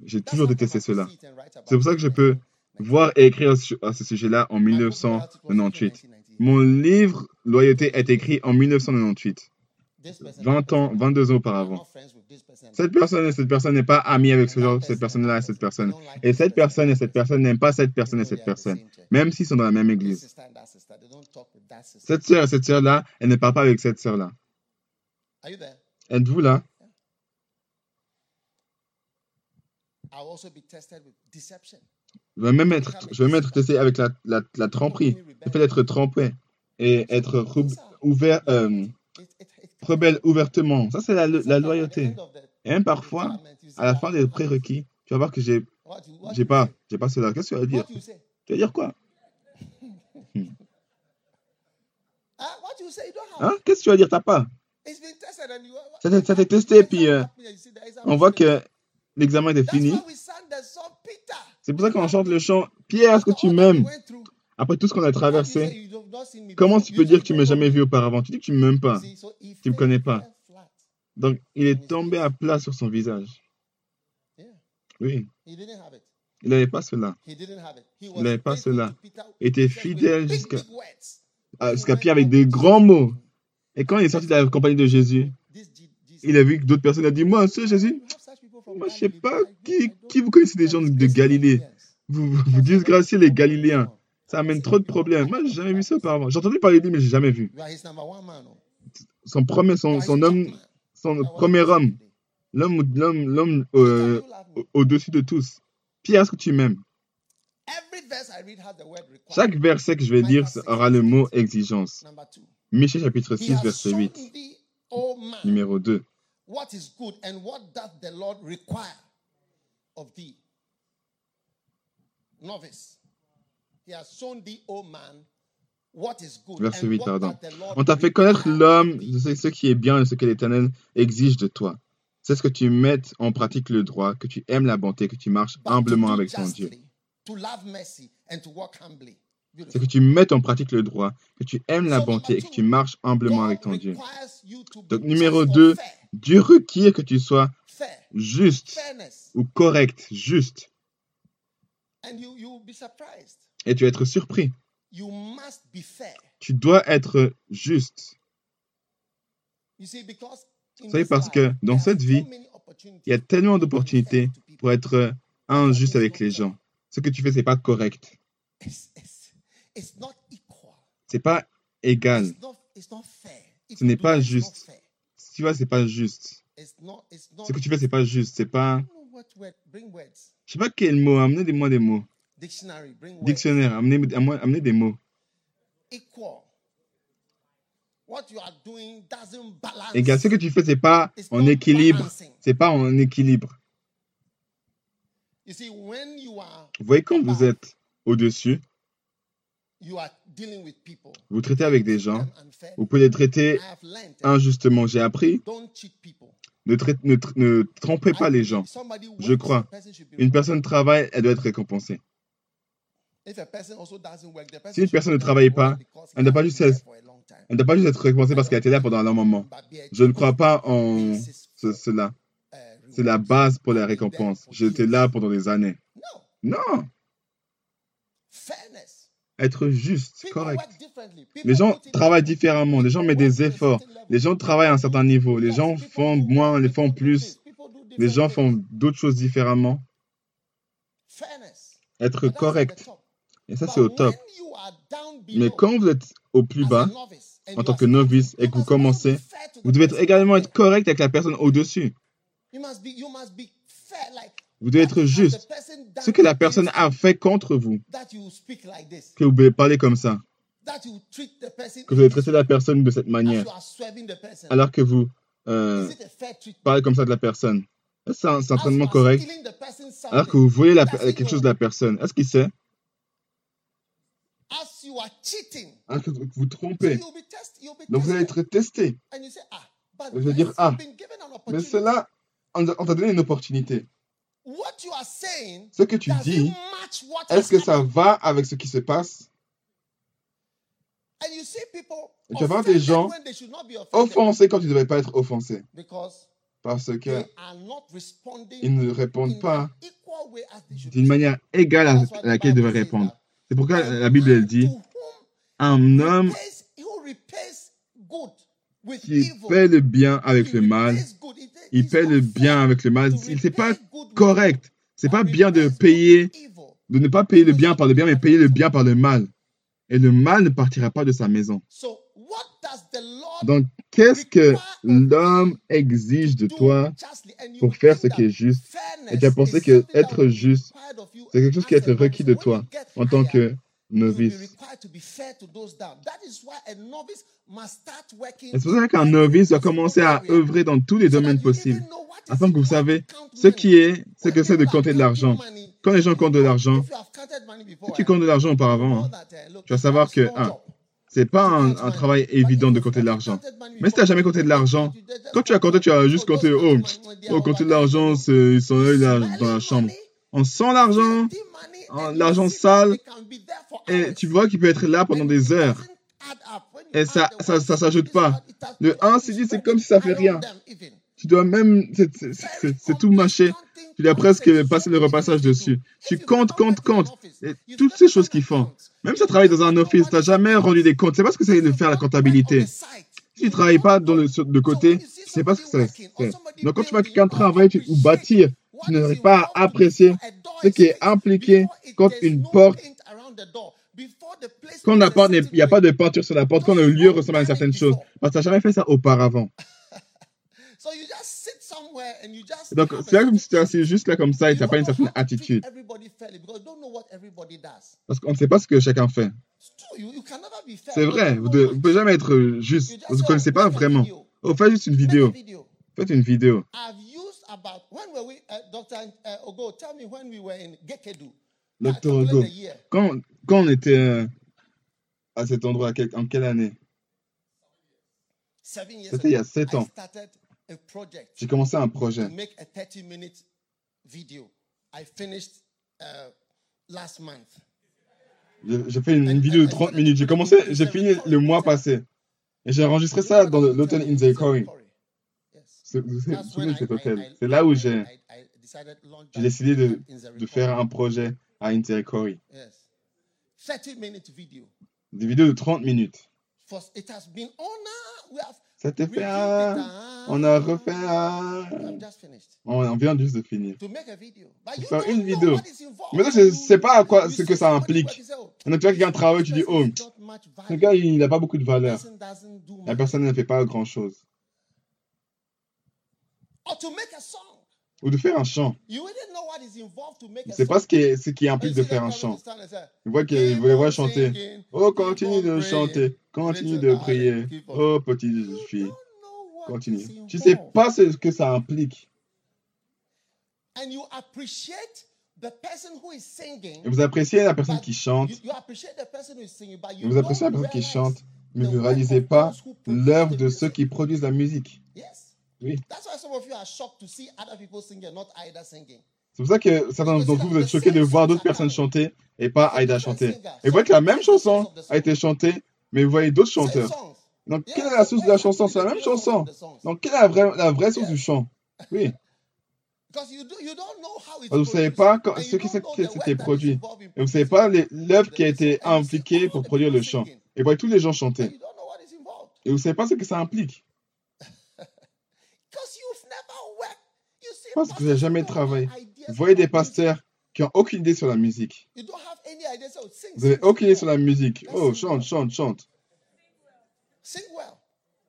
Speaker 2: J'ai toujours détesté cela. C'est pour ça que je peux
Speaker 3: 1998.
Speaker 2: voir et écrire à ce sujet-là en
Speaker 3: My book about it was written in
Speaker 2: 1998.
Speaker 3: 1998.
Speaker 2: Mon livre Loyauté est écrit en 1998.
Speaker 3: This person, that
Speaker 2: 20 ans,
Speaker 3: person,
Speaker 2: 22 ans auparavant. Cette personne et cette personne n'est pas amie avec ce genre, cette personne-là et cette personne. Et cette personne et cette
Speaker 3: person.
Speaker 2: personne n'aiment pas cette personne et cette personne. Même s'ils sont dans la même église. Cette sœur et cette sœur-là, elle ne parle pas avec cette sœur-là. Êtes-vous là? Je vais même être, je vais même être testé avec la, la, la. Le fait d'être trompé et être ouvert, euh, rebelle ouvertement. Ça, c'est la, la loyauté. Et même parfois, à la
Speaker 3: "Ah,
Speaker 2: fin des prérequis, tu vas voir que j'ai, j'ai pas, pas cela. Qu'est-ce que tu vas dire? Tu vas dire quoi? Hein? Qu'est-ce que tu vas dire? T'as pas? Ça t'est- testé, puis, euh, On voit que l'examen
Speaker 3: That's
Speaker 2: fini. C'est pour ça qu'on chante le chant Pierre, est-ce que tu m'aimes? Après tout ce qu'on a traversé, comment tu peux dire que tu m'as jamais vu auparavant? Tu dis que tu m'aimes pas. Tu me connais pas. Donc, il est tombé à plat sur son visage. Oui, il n'avait pas cela.
Speaker 3: Il
Speaker 2: n'avait pas cela. Il était fidèle jusqu'à à- jusqu'à Pierre avec des grands mots. Et quand il est sorti de la compagnie de Jésus, il a vu que d'autres personnes ont dit, moi, ce Jésus, moi, je sais pas, qui, qui vous connaissez des gens de Galilée? Vous, vous, vous disgraciez les Galiléens. Ça amène trop de problèmes. Moi, j'ai jamais vu ça auparavant. J'ai entendu parler de lui, mais j'ai jamais vu. Son premier, son, son homme, son premier homme, l'homme, l'homme, l'homme euh, au- au-dessus de tous. Pierre, est-ce que tu m'aimes? Chaque verset que je vais dire aura le mot exigence. Michée chapitre 6, verset 8, numéro 2.
Speaker 3: What is good and what doth the Lord require of thee? Novice. He has shown thee, O man, what is good.
Speaker 2: Verset
Speaker 3: and
Speaker 2: 8,
Speaker 3: what
Speaker 2: pardon.
Speaker 3: doth the Lord
Speaker 2: On t'a fait connaître l'homme, de ce qui est bien et ce que l'Éternel exige de toi. C'est ce que tu mettes en pratique le droit, que tu aimes la bonté, que tu marches humblement avec ton Dieu. C'est que tu mettes en pratique le droit, que tu aimes la bonté et que tu marches humblement avec ton Dieu. Donc, numéro
Speaker 3: just or
Speaker 2: 2,
Speaker 3: fair.
Speaker 2: Dieu requiert que tu sois juste ou correct, juste.
Speaker 3: And you, you will be surprised.
Speaker 2: Et tu vas être surpris.
Speaker 3: You must be fair.
Speaker 2: Tu dois être juste. Vous savez, parce que dans cette vie, Il y a tellement d'opportunités pour être injuste avec les gens. Ce que tu fais, c'est pas correct.
Speaker 3: Equal.
Speaker 2: C'est pas égal. Ce n'est pas juste. Tu vois, c'est pas juste. Ce que tu fais, c'est pas juste. C'est pas. Je sais pas quel mot. Amenez-moi des mots. Dictionnaire. Amenez, amenez des mots. Égal. Ce que tu fais, c'est pas en équilibre. C'est pas en équilibre. Vous voyez, quand vous êtes au-dessus,
Speaker 3: you are dealing with people.
Speaker 2: Vous traitez avec des gens, vous pouvez les traiter
Speaker 3: I have learned
Speaker 2: injustement. J'ai appris,
Speaker 3: don't cheat people.
Speaker 2: ne, ne ne trompez pas les gens. Je crois. Une personne travaille, elle doit être récompensée.
Speaker 3: If a person also doesn't work, the person
Speaker 2: Si une personne ne travaille pas, elle ne doit pas juste être-. Elle doit pas juste être récompensée parce qu'elle était là pendant un long moment. Je ne crois pas en cela. C'est la base pour la récompense. J'étais là pendant des années.
Speaker 3: No,
Speaker 2: Non,
Speaker 3: fairness.
Speaker 2: Être juste, correct. Les gens travaillent différemment. Les gens mettent des efforts. Les gens travaillent à un certain niveau. Les gens font moins, les font plus. Les gens font d'autres choses différemment. Être correct. Et ça, c'est au top. Mais quand vous êtes au plus bas, en tant que novice, et que vous commencez, vous devez être également être correct avec la personne au-dessus. Vous devez être juste. Ce que la personne a fait contre vous, que vous pouvez parler comme ça,
Speaker 3: that you treat the person
Speaker 2: que vous
Speaker 3: in
Speaker 2: allez
Speaker 3: this
Speaker 2: traiter la personne de cette manière, alors que vous euh, parlez comme ça de la personne. Est-ce que c'est un- entraînement correct? alors que vous voulez la-
Speaker 3: doesn't
Speaker 2: quelque chose de la personne. Est-ce qu'il sait? Alors que vous vous trompez. Donc vous allez être testé.
Speaker 3: you say, ah,
Speaker 2: dire, ah, Mais cela, on t'a donné une opportunité. Ce que tu dis, est-ce que ça va avec ce qui se passe?
Speaker 3: And you see people
Speaker 2: Et tu vas des
Speaker 3: offended
Speaker 2: gens
Speaker 3: when they should not be offended.
Speaker 2: offensés quand ils ne devraient pas être offensés.
Speaker 3: Because
Speaker 2: Parce que
Speaker 3: they are not responding
Speaker 2: ils ne répondent
Speaker 3: in
Speaker 2: pas
Speaker 3: an equal way as they should
Speaker 2: d'une manière égale à laquelle ils devraient répondre. C'est pourquoi la Bible elle dit un homme qui fait le bien avec le mal, il paie le bien avec le mal. n'est pas correct. C'est pas bien de payer, de ne pas payer le bien par le bien, mais payer le bien par le mal. Et le mal ne partira pas de sa maison. Donc, qu'est-ce que l'homme exige de toi pour faire ce qui est juste? Et tu as pensé que être juste, c'est quelque chose qui est requis de toi en tant que novice. c'est pour ça qu'un novice doit commencer à œuvrer dans tous les domaines possibles, afin que vous savez ce qui est, ce que c'est de compter de l'argent. Quand les gens comptent de l'argent, si tu comptes de l'argent auparavant, hein,
Speaker 3: look,
Speaker 2: tu vas savoir que,
Speaker 3: job
Speaker 2: c'est pas un, travail évident de compter de l'argent. Mais si tu n'as jamais compté de l'argent, quand tu as compté, tu as juste compté, oh, oh, compter de l'argent, ils sont là là, dans la chambre. On sent l'argent, l'argent sale, et tu vois qu'il peut être là pendant des heures. Et ça, ça, ça s'ajoute pas. Le 1, c'est dit, c'est comme si ça fait rien. Tu dois même, c'est- c'est- c'est c'est tout mâché. Tu dois presque passer le repassage dessus. Tu comptes, comptes, comptes. Et toutes ces choses qu'ils font. Même si tu travailles dans un office, tu n'as jamais rendu des comptes. Sais pas ce que c'est de faire la comptabilité. Si tu ne travailles pas dans le, sur- de côté, ne sais pas ce que c'est. c'est. Donc quand tu vois quelqu'un travailler tu- ou bâtir, tu n'arrives pas à apprécier ce qui est impliqué quand une porte, quand la porte, il n'y a pas de peinture sur la porte, quand le lieu ressemble à une certaine chose. Parce que tu n'as jamais fait ça auparavant. Donc c'est là comme si tu es assis juste là comme ça et tu n'as pas une certaine attitude. Parce qu'on ne sait pas ce que chacun fait. C'est vrai, vous ne pouvez jamais être juste. Vous ne connaissez pas vraiment. Oh, faites juste une vidéo. Faites une vidéo.
Speaker 3: About when were we, uh, Dr. Uh, Ogo? Tell me when we were in Gekedu?
Speaker 2: Dr.
Speaker 3: Calculate
Speaker 2: Hugo,
Speaker 3: the year.
Speaker 2: quand, quand on était euh, à cet endroit, quel- en quelle année? C'était il y a
Speaker 3: ago,
Speaker 2: sept
Speaker 3: I
Speaker 2: ans. J'ai commencé un projet.
Speaker 3: make a 30 minute video. I finished uh, last month.
Speaker 2: J'ai fait une, une vidéo de 30 minutes. J'ai commencé, j'ai fini le mois passé. Et j'ai enregistré ça dans le- l'hôtel Inzekori.
Speaker 3: Yes.
Speaker 2: C'est- Vous vous
Speaker 3: That's
Speaker 2: souvenez cet hôtel C'est là où j'ai décidé de, faire un projet à Inzekori.
Speaker 3: Yes. 30 minute video.
Speaker 2: Des vidéos de 30 minutes.
Speaker 3: For, it has been, no, we have
Speaker 2: Ça t'est
Speaker 3: reviewed
Speaker 2: fait
Speaker 3: it,
Speaker 2: un...
Speaker 3: ah,
Speaker 2: On a refait un... On vient juste de finir.
Speaker 3: You
Speaker 2: faire une vidéo. Mais toi, je sais pas à quoi ce que ça implique.
Speaker 3: say, oh,
Speaker 2: Donc tu vois quelqu'un travaille, tu dis, oh, ce gars, il n'a pas beaucoup de valeur. La personne ne fait pas grand-chose.
Speaker 3: Or to make a song.
Speaker 2: Ou de faire un chant.
Speaker 3: You wouldn't know what is involved to make a
Speaker 2: C'est
Speaker 3: song.
Speaker 2: pas ce qui, est, ce qui
Speaker 3: And
Speaker 2: implique
Speaker 3: you
Speaker 2: de faire un chant. vous les voient
Speaker 3: on
Speaker 2: chanter. Oh, continue
Speaker 3: on
Speaker 2: de chanter. Continue de prier. Oh, petite
Speaker 3: You
Speaker 2: fille. Continue. Tu sais
Speaker 3: involved.
Speaker 2: pas ce que ça implique. Et vous appréciez la personne qui chante,
Speaker 3: you, you appreciate the person who is singing, but
Speaker 2: et
Speaker 3: you
Speaker 2: vous appréciez la
Speaker 3: don't
Speaker 2: personne qui chante, mais
Speaker 3: the
Speaker 2: vous ne réalisez pas l'œuvre de ceux qui produisent la musique.
Speaker 3: Yes.
Speaker 2: Oui.
Speaker 3: That's why some of you are shocked to see other people singing, not Ida singing.
Speaker 2: C'est pour ça que certains d'entre vous, vous êtes choqués de voir d'autres personnes chanter et pas Aïda chanter. Et vous voyez que la même chanson a été chantée, mais vous voyez d'autres chanteurs. Donc, quelle est la source de la chanson? C'est la même chanson. Donc, quelle est la vraie, la vraie source du chant? Oui.
Speaker 3: Because you, do, you don't know how it's
Speaker 2: Parce que vous ne savez pas quand- ce qui s'était produit. Et vous ne savez pas l'œuvre qui a été impliquée pour produire le chant. Et vous voyez tous les gens chanter. Et vous ne savez pas ce que ça implique. Parce que vous n'avez jamais travaillé. Vous voyez des pasteurs qui n'ont aucune idée sur la musique. Vous n'avez aucune idée sur la musique. Oh, chante, chante, chante.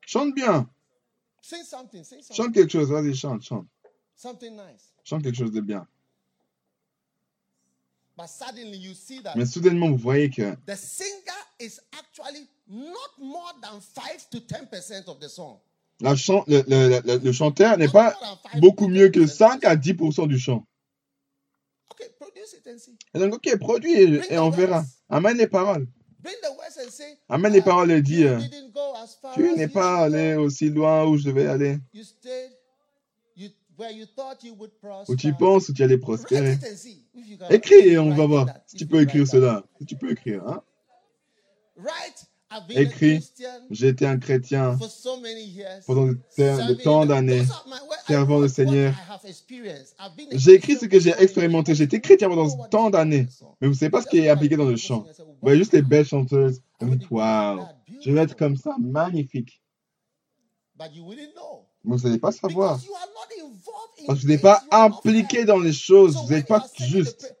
Speaker 2: Chante bien. Chante quelque chose. Vas-y, chante, chante. Chante quelque chose de bien. Mais soudainement, vous voyez que
Speaker 3: the singer is actually not more than 5 to 10% of the song.
Speaker 2: La chan- le, le- le- le chanteur n'est pas
Speaker 3: more than 5
Speaker 2: beaucoup mieux que
Speaker 3: 10%
Speaker 2: 5 à 10% du chant. Et donc, ok, produit et, et on verra. Amène les paroles. Amène les
Speaker 3: uh,
Speaker 2: paroles et dis, euh, tu n'es pas allé aussi loin où je devais aller. Où tu penses où tu allais prospérer. Écris et on va voir si tu peux écrire cela. Si tu peux écrire. Hein? J'ai été un chrétien
Speaker 3: for so many years.
Speaker 2: pendant de, tant d'années. Servant le Seigneur. J'ai écrit ce
Speaker 3: Christian
Speaker 2: que
Speaker 3: for
Speaker 2: j'ai expérimenté. été chrétien pendant
Speaker 3: what
Speaker 2: tant d'années. Mais vous ne savez pas ce qui est
Speaker 3: the
Speaker 2: dans le chant. Vous voyez juste les
Speaker 3: wow,
Speaker 2: belles chanteuses. Vous dites, waouh, je vais être comme ça, magnifique.
Speaker 3: But you wouldn't know.
Speaker 2: Mais vous n'allez pas savoir. Parce que vous n'êtes pas impliqué dans les choses. Vous n'êtes pas juste.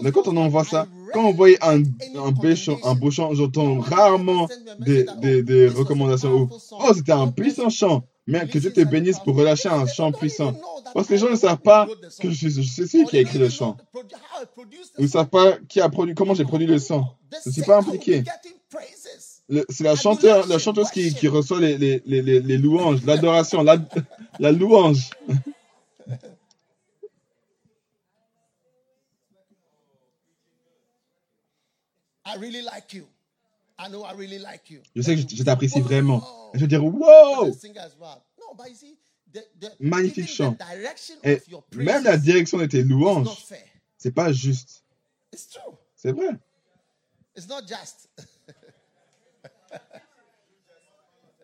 Speaker 2: Mais quand on envoie
Speaker 3: I
Speaker 2: ça, quand on voit un, un, chant, un beau chant, j'entends rarement des, des, des recommandations
Speaker 3: song.
Speaker 2: Oh, c'était un puissant chant. Mais que Dieu te bénisse pour relâcher un chant puissant. Parce que les gens ne savent pas que je suis, je celui qui a écrit le chant. Ils ne savent pas qui a produit, comment j'ai produit le.
Speaker 3: The
Speaker 2: Je ne suis pas impliqué. C'est la chanteur, la chanteuse qui, qui reçoit les, les, les, les louanges, l'adoration, la, la louange.
Speaker 3: I really like you. I know I really like you.
Speaker 2: Je sais que je, je t'apprécie vraiment. Et je vais dire, wow! Magnifique chant. Et même la direction de tes louanges, c'est pas juste.
Speaker 3: It's true.
Speaker 2: C'est vrai.
Speaker 3: It's not just.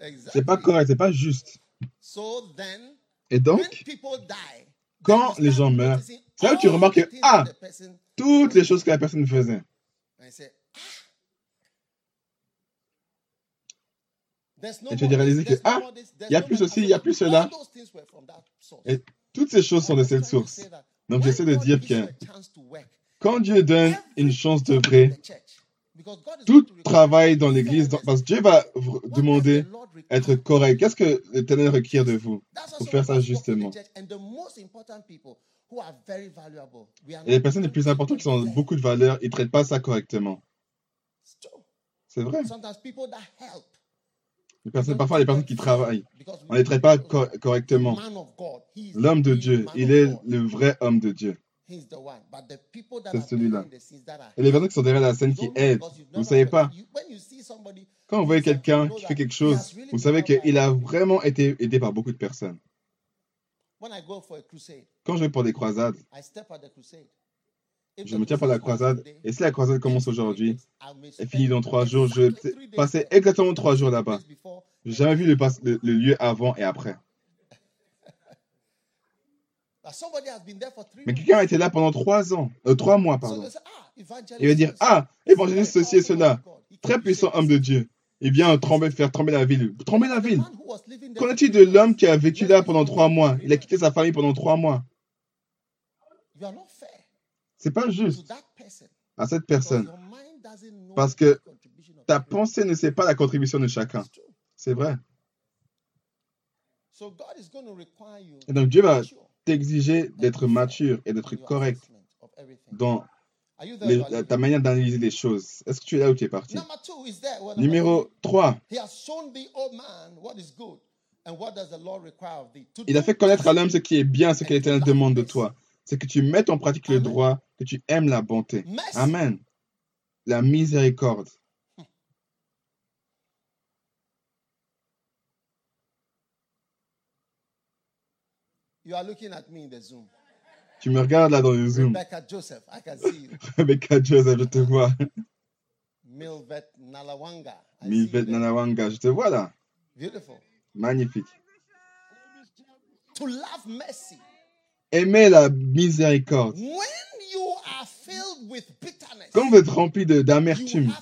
Speaker 3: exactly.
Speaker 2: C'est pas correct, c'est pas juste.
Speaker 3: So then,
Speaker 2: Et donc,
Speaker 3: people die,
Speaker 2: quand les gens meurent, c'est là tu remarques
Speaker 3: the
Speaker 2: que, ah, toutes les choses que la personne faisait.
Speaker 3: And you say, ah. There's no
Speaker 2: Et tu as réalisé que, ah, il y a plus ceci, il y a plus cela. Et toutes ces choses sont de cette source. Donc j'essaie de dire que quand Dieu donne une chance de vrai, tout travail dans l'église, parce que Dieu va vous demander être correct. Qu'est-ce que l'Éternel requiert de vous pour faire ça justement?
Speaker 3: church. And the most important people who are very valuable, we are
Speaker 2: Et les personnes les plus importantes qui ont beaucoup de valeur, ils ne traitent pas ça correctement. C'est vrai.
Speaker 3: Sometimes people that help.
Speaker 2: Les personnes, parfois, les personnes qui travaillent, on ne les traite pas correctement. L'homme de Dieu, il est le vrai homme de Dieu. C'est celui-là. Et les personnes qui sont derrière la scène qui aident, vous ne savez pas. Quand vous voyez quelqu'un qui fait quelque chose, vous savez qu'il a vraiment été aidé par beaucoup de personnes.
Speaker 3: When I go for a crusade,
Speaker 2: Quand je vais pour des croisades, je me tiens pour la croisade, et si la croisade commence aujourd'hui et finit dans trois jours, je vais passer exactement trois jours là-bas. J'ai jamais vu le, pas- le- le lieu avant et après.
Speaker 3: but somebody has been there for three
Speaker 2: Mais quelqu'un a été là pendant trois ans, euh, trois mois, pardon.
Speaker 3: ah,
Speaker 2: Il va dire, ah, évangéliste ceci et cela, très puissant homme de Dieu. Il vient trembler, faire trembler la ville. Trembler la ville. Qu'en est-il de l'homme qui a vécu là pendant trois mois? Il a quitté sa famille pendant trois mois.
Speaker 3: You are not fair
Speaker 2: C'est pas juste à cette personne. Parce que Ta pensée ne sait pas la contribution de chacun. C'est vrai. Et donc Dieu va t'exiger d'être mature et d'être correct dans les- ta manière d'analyser les choses. Est-ce que tu es là où tu es parti? Numéro
Speaker 3: three,
Speaker 2: 3.
Speaker 3: He has shown thee, O man, what is good, and what does the Lord require of thee? To
Speaker 2: Il a fait connaître à l'homme ce qui est bien, ce que l'Éternel demande de toi. C'est que tu mettes en pratique le
Speaker 3: Amen.
Speaker 2: droit, que tu aimes la bonté.
Speaker 3: Mercy.
Speaker 2: Amen. La miséricorde.
Speaker 3: You are looking at me in the Zoom.
Speaker 2: Tu me regardes là dans le Zoom.
Speaker 3: Rebecca Joseph, I can see you.
Speaker 2: Rebecca Joseph, je te vois.
Speaker 3: Milvet Nalawanga. I
Speaker 2: Milvet
Speaker 3: there.
Speaker 2: Nanawanga, je te vois là.
Speaker 3: Beautiful.
Speaker 2: Magnifique.
Speaker 3: To love mercy.
Speaker 2: Aimez la miséricorde. Quand vous êtes rempli d'amertume,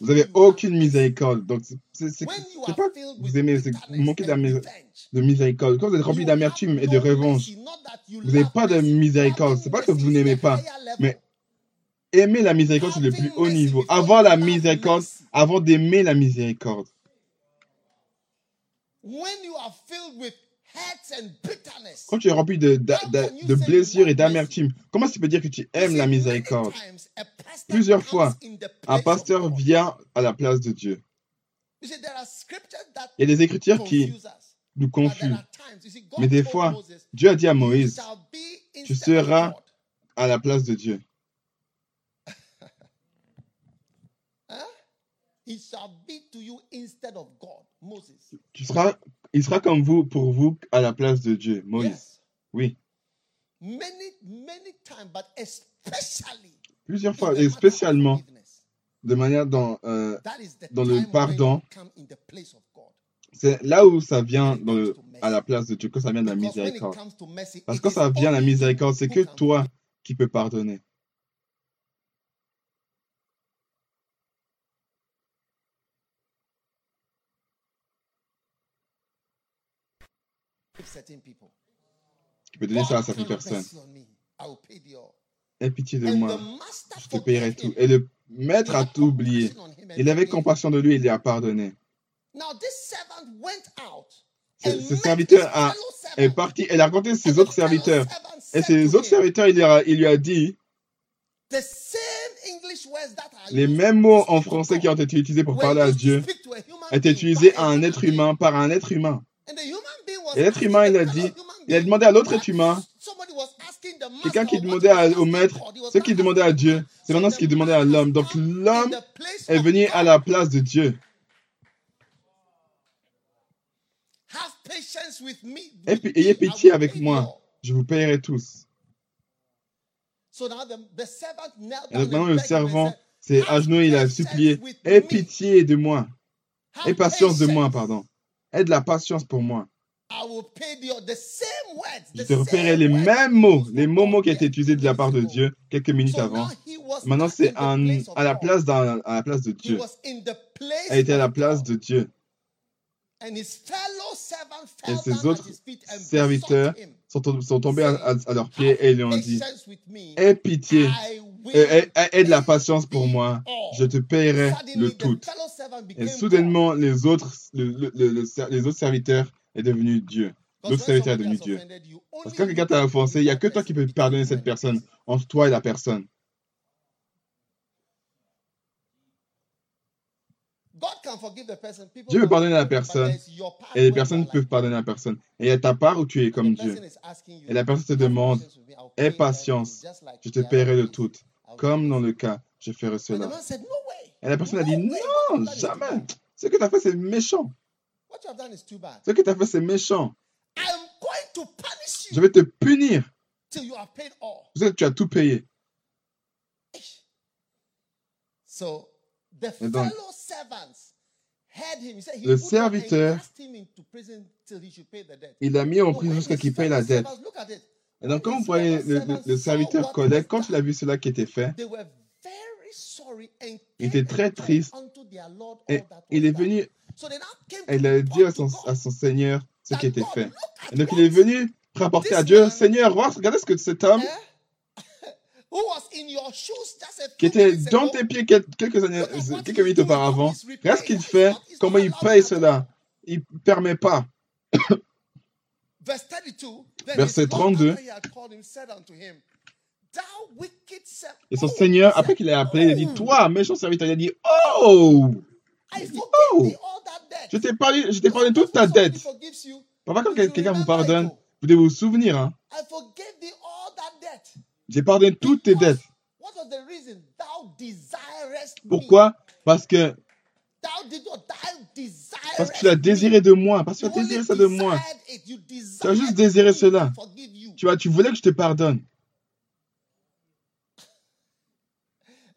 Speaker 2: vous n'avez aucune miséricorde. Donc, c'est- pas vous aimez, c'est vous manquez de miséricorde. Quand vous êtes rempli d'amertume et de revanche, vous n'avez pas de miséricorde. C'est pas que vous n'aimez pas, mais aimer la miséricorde, c'est le plus haut niveau. Avoir la miséricorde, avant d'aimer la miséricorde. Quand tu es rempli de, blessures et d'amertume, comment tu peux dire que tu aimes la miséricorde? Plusieurs fois, Un pasteur vient à la place de Dieu.
Speaker 3: You see, there are scriptures that
Speaker 2: Il y a des écritures qui nous confusent. Mais des fois, Dieu a dit à
Speaker 3: "You
Speaker 2: Moïse, tu seras
Speaker 3: God."
Speaker 2: à la place de Dieu.
Speaker 3: Huh? He shall be to you instead of God, Moses.
Speaker 2: Tu seras, il sera comme vous pour vous à la place de Dieu. Moïse.
Speaker 3: Yes.
Speaker 2: Oui.
Speaker 3: Many, many times, but especially
Speaker 2: Plusieurs fois, et spécialement de manière dans, euh, dans le pardon. c'est là où ça vient dans le, à la place de Dieu, quand ça vient de la miséricorde. Parce que quand ça vient la
Speaker 3: only you
Speaker 2: miséricorde, c'est que toi qui peux pardonner.
Speaker 3: Give certain people.
Speaker 2: Tu peux donner ça à certaines personnes. Aie pitié de moi, je te paierai tout. Et le maître a tout oublié. Il avait compassion de lui, il lui a pardonné. Ce, serviteur a, est parti et il a rencontré
Speaker 3: And
Speaker 2: ses autres serviteurs. Et ses autres serviteurs, il, leur a- il lui a dit
Speaker 3: the same English words that are
Speaker 2: les
Speaker 3: used
Speaker 2: mêmes mots en français qui ont été utilisés pour parler à Dieu étaient utilisés
Speaker 3: by
Speaker 2: à un
Speaker 3: human
Speaker 2: être humain par un être humain.
Speaker 3: And the human being was
Speaker 2: Et l'être humain, il a dit, il a demandé à l'autre être humain, quelqu'un qui demandait au maître, ce qu'il demandait à Dieu, c'est maintenant ce qu'il demandait
Speaker 3: man
Speaker 2: à l'homme. Donc l'homme est venu à la place de Dieu. Ayez pitié avec moi. Je vous paierai tous. Donc maintenant le servant s'est agenouillé, il a supplié. Aie pitié de moi. Aie patience de moi, pardon. Aie de la patience pour moi. Je te repaierai
Speaker 3: same
Speaker 2: les mêmes mots, les mêmes mots qui
Speaker 3: there
Speaker 2: utilisés de la part de. Dieu quelques minutes avant. Maintenant, c'est à la place, à la place de Dieu. Elle était à la place de Dieu. Et ses autres serviteurs sont, tom- sont tombés à, à- à leurs pieds et ils lui ont dit. Aie pitié,
Speaker 3: will
Speaker 2: aie, de la patience pour moi. Je te paierai le tout. Et soudainement, les autres, le- le- le- le ser- les autres serviteurs est devenu Dieu. L'autre serviteur est devenu Dieu. Parce que quand quelqu'un t'a offensé, il n'y a que toi qui peux pardonner cette personne,
Speaker 3: person.
Speaker 2: entre toi et la personne. Dieu peut pardonner la personne et les personnes peuvent pardonner la personne. Et il y a ta part où tu es comme Dieu. Et la personne te
Speaker 3: "Have
Speaker 2: demande Aie patience, je te paierai le
Speaker 3: place,
Speaker 2: tout.
Speaker 3: I'll do
Speaker 2: Comme
Speaker 3: this."
Speaker 2: dans le cas, je ferai cela. Et la personne a dit Non, jamais. Ce que tu as fait, c'est méchant.
Speaker 3: What you have done is too bad.
Speaker 2: Ce que tu as fait, c'est méchant.
Speaker 3: I'm going to punish
Speaker 2: Je
Speaker 3: you
Speaker 2: vais te punir.
Speaker 3: till you have paid all.
Speaker 2: Parce que tu as tout payé.
Speaker 3: So the
Speaker 2: Et donc,
Speaker 3: fellow servants heard him. He said he
Speaker 2: le serviteur,
Speaker 3: cast him into prison till he should pay the debt.
Speaker 2: il l'a mis en
Speaker 3: So
Speaker 2: prison jusqu'à qu'il paye la dette. Et donc, quand vous voyez le, serviteur collègue, quand il a vu cela qui était fait, il était très triste et il est venu,
Speaker 3: To
Speaker 2: a dit à son, à Seigneur ce qui était fait. Et donc, il est venu rapporter à Dieu, Seigneur, regarde regardez ce que cet homme
Speaker 3: eh,
Speaker 2: qui était dans tes pieds quel- quelques années,
Speaker 3: what
Speaker 2: quelques minutes auparavant, regarde ce qu'il fait, comment il paye cela. Il ne permet pas.
Speaker 3: Verse 32. Then
Speaker 2: Verset
Speaker 3: his Lord,
Speaker 2: 32.
Speaker 3: after he had called him, said unto him, Thou wicked servant.
Speaker 2: Et son Seigneur, après qu'il ait appelé, il a dit,
Speaker 3: "Oh,
Speaker 2: toi, méchant serviteur, il a dit, oh, Oh,
Speaker 3: thee all that debt.
Speaker 2: je t'ai parlé, je t'ai
Speaker 3: You
Speaker 2: parlé
Speaker 3: know,
Speaker 2: toute ta dette. Parfois, quand quelqu'un vous pardonne, vous devez vous souvenir, hein. J'ai pardonné toutes tes dettes. Pourquoi? Parce que, parce que tu l'as désiré de moi. Parce que
Speaker 3: You
Speaker 2: tu as désiré ça de moi. Tu as juste désiré
Speaker 3: me
Speaker 2: cela. Tu vois, tu voulais que je te pardonne.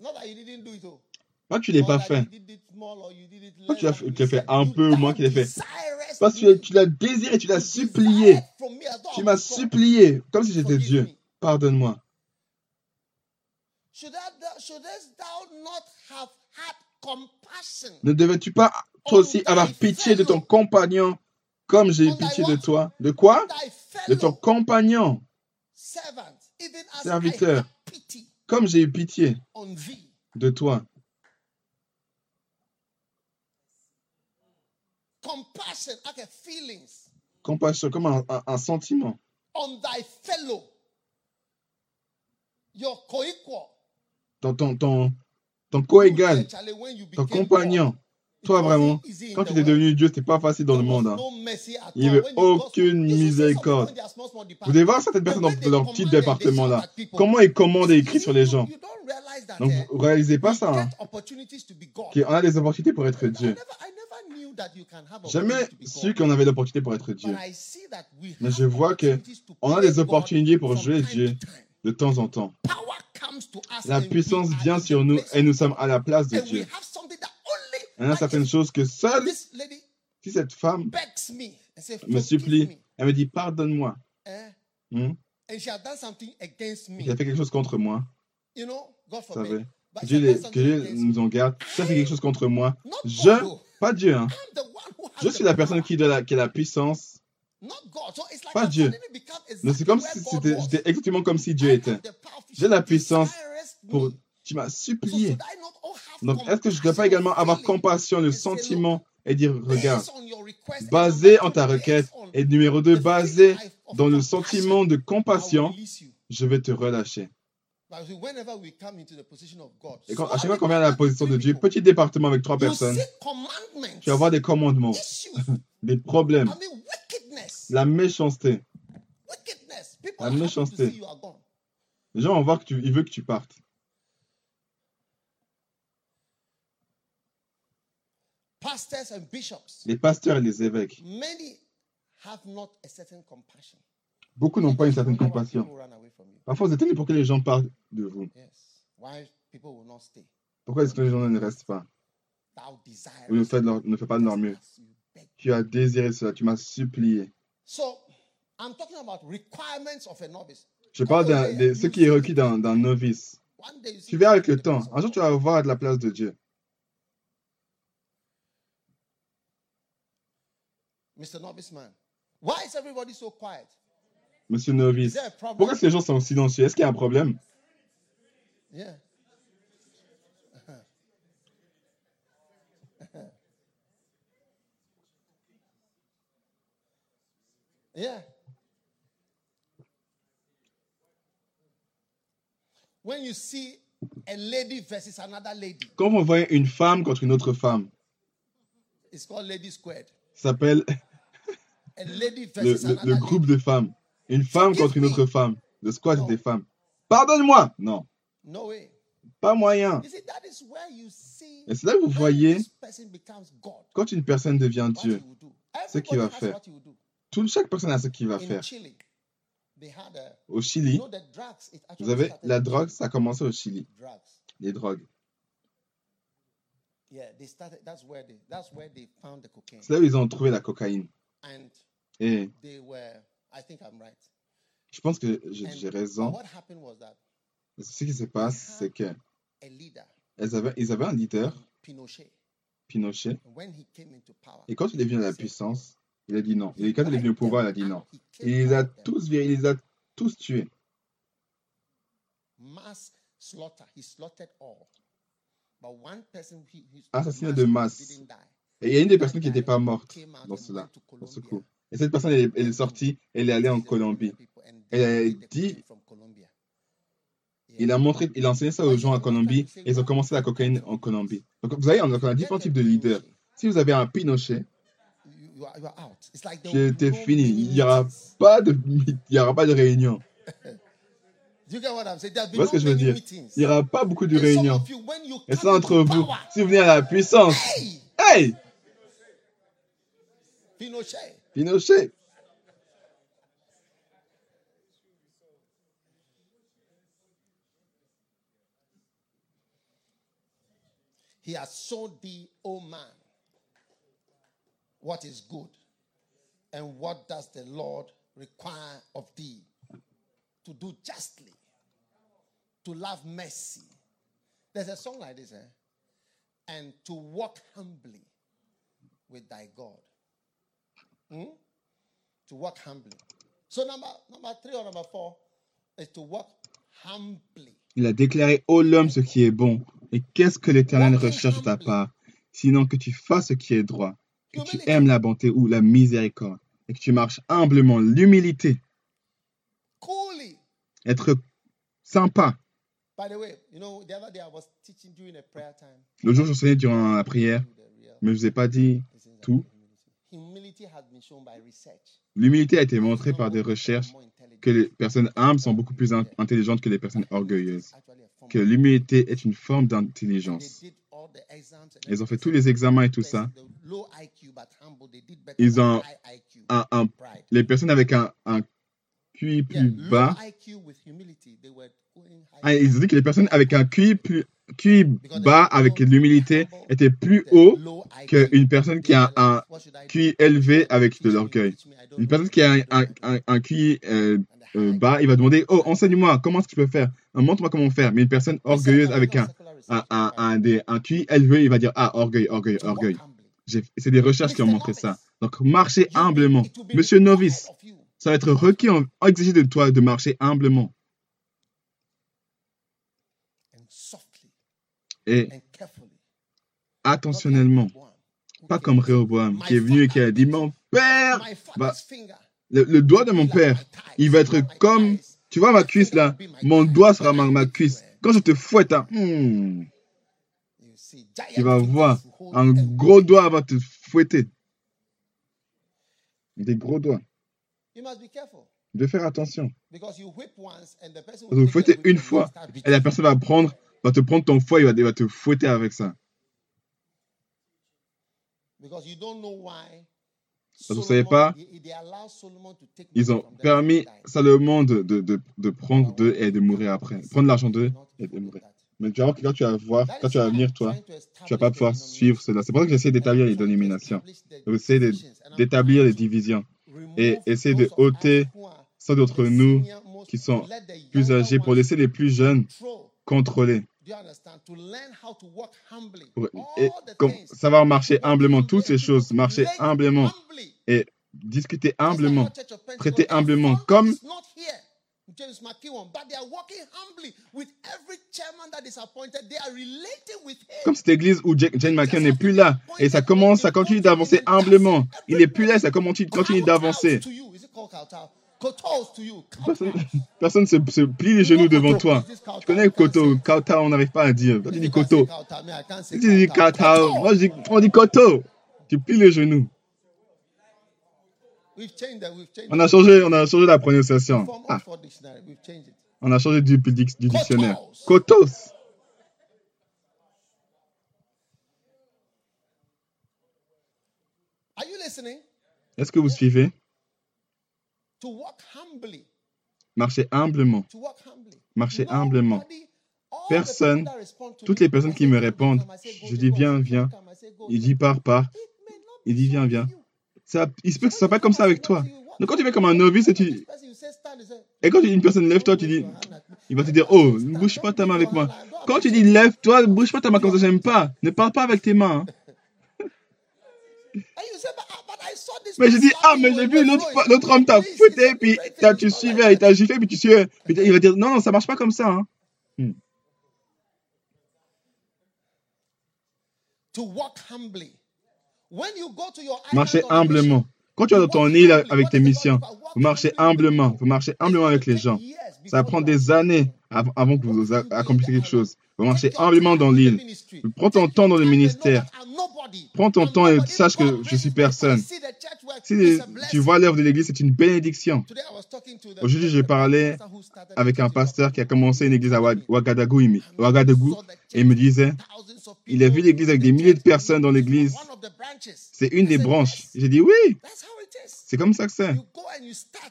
Speaker 3: Oh.
Speaker 2: Moi, tu
Speaker 3: Or
Speaker 2: pas fait. Toi, tu l'as
Speaker 3: less
Speaker 2: fait- tu
Speaker 3: you
Speaker 2: fait un peu moins qu'il ait fait. Parce que tu l'as désiré, tu l'as supplié.
Speaker 3: as
Speaker 2: Tu m'as supplié, comme si j'étais Dieu. Pardonne-moi. Ne devais-tu pas, toi aussi, avoir pitié de ton compagnon, comme j'ai eu pitié de toi? De quoi? De ton compagnon,
Speaker 3: as
Speaker 2: Serviteur. Comme j'ai eu pitié de toi.
Speaker 3: Compassion, okay, feelings
Speaker 2: Compassion, comme un, un- un sentiment.
Speaker 3: on thy fellow, your co-equal.
Speaker 2: Ton, ton, ton, ton co-égal, ton compagnon. Toi, vraiment, quand tu
Speaker 3: world.
Speaker 2: devenu Dieu, c'était pas facile dans le monde. hein.
Speaker 3: no mercy at
Speaker 2: Il y
Speaker 3: all.
Speaker 2: avait aucune miséricorde. Vous devez voir certaines personnes dans leur petit département là. Comment ils commandent et
Speaker 3: You
Speaker 2: sur les
Speaker 3: don't-
Speaker 2: gens. Donc, vous réalisez pas ça. hein, qu'on a des opportunités pour être Dieu. Jamais su qu'on avait l'opportunité pour être Dieu. Mais je vois que
Speaker 3: opportunities to
Speaker 2: On a des opportunités pour jouer Dieu de temps en temps. La puissance vient sur nous et nous sommes à la place de Dieu. Il y a certaines choses que seule, si cette femme
Speaker 3: me and says,
Speaker 2: me
Speaker 3: "Forgive
Speaker 2: supplie,
Speaker 3: me,"
Speaker 2: elle me dit pardonne-moi,
Speaker 3: eh,
Speaker 2: Hmm? qu'il a fait quelque chose contre moi, vous savez. Que Dieu, nous en garde. Ça fait quelque chose contre moi. Je. Pas Dieu, hein. Je suis la personne qui, de la, qui a la puissance. Pas Dieu. Mais c'est comme si c'était exactement comme si Dieu était. J'ai la puissance Pour, tu m'as supplié. Donc, est-ce que je ne dois pas également avoir compassion, le sentiment et dire, regarde, basé en ta requête et numéro 2,
Speaker 3: the
Speaker 2: basé dans le sentiment de compassion, je vais te relâcher. Et quand, à chaque fois qu'on vient à la position de Dieu, petit département avec trois personnes, tu vas avoir des commandements, des problèmes, la méchanceté. La méchanceté.
Speaker 3: see you are gone.
Speaker 2: Les gens vont voir que tu, ils veulent que tu partes. Les pasteurs et les évêques, beaucoup n'ont pas une certaine compassion. Parfois, vous êtes étonnés pour que les gens parlent de vous. Pourquoi est-ce que les gens ne restent pas? Ou ne de leur- ne font pas de leur mieux. Tu as désiré cela, tu m'as supplié.
Speaker 3: So I'm talking about requirements of a novice.
Speaker 2: Je parle d'un- de ce qui est requis d'un novice. Tu verras avec le temps. Un jour, tu vas voir à la place de Dieu.
Speaker 3: Mr. Novice Man. Why is everybody so quiet?
Speaker 2: Monsieur
Speaker 3: Is
Speaker 2: novice.
Speaker 3: there a problem?
Speaker 2: Pourquoi les gens sont silencieux? Est-ce qu'il y a un problème?
Speaker 3: Yeah. yeah. When you see a lady versus another lady,
Speaker 2: Quand on voit une femme contre une autre femme,
Speaker 3: it's called lady squared.
Speaker 2: ça s'appelle le, groupe de femmes. Une femme contre une autre femme. Le squad des femmes. Pardonne-moi Non,
Speaker 3: No way.
Speaker 2: pas moyen. Et c'est là que vous voyez, quand une personne devient Dieu, ce qu'il va faire. tout, chaque personne a ce qu'il va faire. Au Chili, vous avez la drogue, ça a commencé au Chili. Les drogues.
Speaker 3: Yeah, they started. That's where they. That's where they found the cocaine.
Speaker 2: C'est là où ils ont trouvé la cocaïne. Et
Speaker 3: they were. I think I'm right.
Speaker 2: je pense que j'ai raison.
Speaker 3: what happened was that
Speaker 2: Ce qui se passe, c'est que avaient, ils avaient un leader,
Speaker 3: Pinochet,
Speaker 2: et quand il est venu à la puissance, il a dit non. Et quand il est venu au pouvoir, il a dit non. Il les a tous virés, il les a tous tués. Assassinat de masse. Et il y a une des personnes qui n'étaient pas
Speaker 3: out
Speaker 2: dans cela, ce coup. Et cette personne, elle, est- sortie, elle est allée en Colombie. Elle a dit- Il a montré, il a enseigné ça aux gens en Colombie, et ils ont commencé la cocaïne en Colombie. Donc, vous savez, on a, différents types de leaders. Si vous avez un Pinochet, c'est fini. Il n'y aura pas de, il y aura pas de réunion.
Speaker 3: Be
Speaker 2: Voilà ce que je veux dire? Il n'y aura pas beaucoup de réunions. Et ça entre vous, si vous venez à la puissance,
Speaker 3: hey,
Speaker 2: hey,
Speaker 3: Pinochet.
Speaker 2: Pinochet,
Speaker 3: He has shown thee, O man, what is good, and what does the Lord require of thee? To do justly, to love mercy. There's a song like this, eh? And to walk humbly with thy God. Hmm? To walk humbly. So number number three or number four is to walk humbly.
Speaker 2: il a déclaré ô l'homme ce qui est bon. Et qu'est-ce que l'Éternel recherche de ta part? Sinon que tu fasses ce qui est droit, que tu aimes la bonté ou la miséricorde, et que tu marches humblement, l'humilité,
Speaker 3: Coolly.
Speaker 2: être sympa.
Speaker 3: By the way, you know, the other day I was teaching during a prayer time.
Speaker 2: Le jour, je me durant la prière, mais je ne vous ai pas dit tout. L'humilité a été montrée par des recherches que les personnes humbles sont beaucoup plus in- intelligentes que les personnes orgueilleuses. Que l'humilité est une forme d'intelligence. Ils ont fait tous les examens et tout ça. Ils ont. Un- les personnes avec un, un QI plus bas, ah, ils ont dit que les personnes avec un QI, plus, QI bas avec l'humilité étaient plus haut qu'une personne qui a un? QI élevé avec de l'orgueil. Une personne qui a un, un, un, QI euh, euh, bas, il va demander Oh, enseigne-moi, comment est-ce que je peux faire? Montre-moi comment faire. Mais une personne orgueilleuse avec un, un, des- un QI élevé, il va dire Ah, orgueil, orgueil, orgueil. C'est des recherches qui ont montré ça. Donc, marchez humblement. Monsieur Novice, ça va être requis, exigé de toi de marcher humblement
Speaker 3: And softly
Speaker 2: et attentionnellement. Pas comme Réhoboam qui est venu et qui a dit Mon père, bah, le, le doigt de mon père, il va être comme, tu vois ma cuisse là, mon doigt sera ma, ma cuisse. Quand je te fouette, hein, hmm, tu vas voir, un gros doigt va te fouetter. Des gros doigts. De faire attention. vous fouettez une fois et la personne va prendre, va te prendre ton foie, il va, il va te fouetter avec ça.
Speaker 3: Because you don't know why.
Speaker 2: que vous savez
Speaker 3: Solomon-
Speaker 2: pas, Ils ont permis. Salomon de, de, de, de prendre d'eux et de mourir après. Prendre l'argent d'eux et de mourir. Mais tu vas voir que quand tu vas voir, quand tu vas venir, toi, tu vas pas pouvoir suivre cela. C'est pour ça que j'essaie d'établir les dénominations. J'essaie d'établir les divisions et essayer de ôter ceux d'entre nous qui sont plus âgés pour laisser les plus jeunes. Contrôler. Pour- et savoir marcher humblement,
Speaker 3: to
Speaker 2: toutes ces choses, marcher humblement et discuter humblement. traiter humblement, comme-
Speaker 3: is not here, James McKeown, but they are walking humbly with every chairman that is appointed. They are relating with him.
Speaker 2: Comme cette église où Jane Jane McKeon n'est plus là et ça commence, ça continue d'avancer humblement. Il n'est plus là, ça continue, continue d'avancer. Personne personne se, se plie les genoux devant toi. Tu connais Koto, Kata, on n'arrive pas à dire. Tu dis Koto, tu dis Kata, moi je dis, on dit Koto. Tu plies les genoux. On a changé, on a changé la prononciation. Ah, on a changé du, du, dictionnaire.
Speaker 3: Kotos.
Speaker 2: Kotos.
Speaker 3: Are you listening?
Speaker 2: Est-ce que vous suivez? Marchez humblement.
Speaker 3: To walk humbly.
Speaker 2: Marchez humblement. Personne, toutes les personnes qui me répondent, je dis viens, viens. Il dit pars, pars. Il dit viens, viens. Ça, il se peut que ce soit pas comme ça avec toi. Donc quand tu fais comme un novice et tu, et quand une personne lève toi, tu dis, il va te dire, oh, ne bouge pas ta main avec moi. Quand tu dis lève-toi, ne bouge pas ta main comme ça, j'aime pas. Ne parle pas avec tes mains. hein.
Speaker 3: Ah,
Speaker 2: Mais je dis, ah, mais j'ai vu l'autre homme t'a
Speaker 3: a
Speaker 2: puis
Speaker 3: thing.
Speaker 2: tu suivais, il t'a giflé, puis tu suivais. Puis il va dire, non, non, ça marche pas comme ça. hein.
Speaker 3: To walk humbly. When you go to your
Speaker 2: Marchez humblement. Quand tu vas dans ton île avec tes missions, vous marchez humblement. Vous marchez humblement avec les gens. Ça va prendre des années av- avant que vous accomplissiez quelque chose. Vous marchez humblement dans l'île. Prends ton temps dans le ministère. Prends ton temps et sache que je suis personne. Si tu vois l'œuvre de l'Église, c'est une bénédiction. Aujourd'hui, j'ai parlé avec un pasteur qui a commencé une église à Ouag- Ouagadougou, et il me disait, il a vu l'église avec des milliers de personnes dans l'église. C'est une des branches. J'ai dit oui, c'est comme ça que c'est.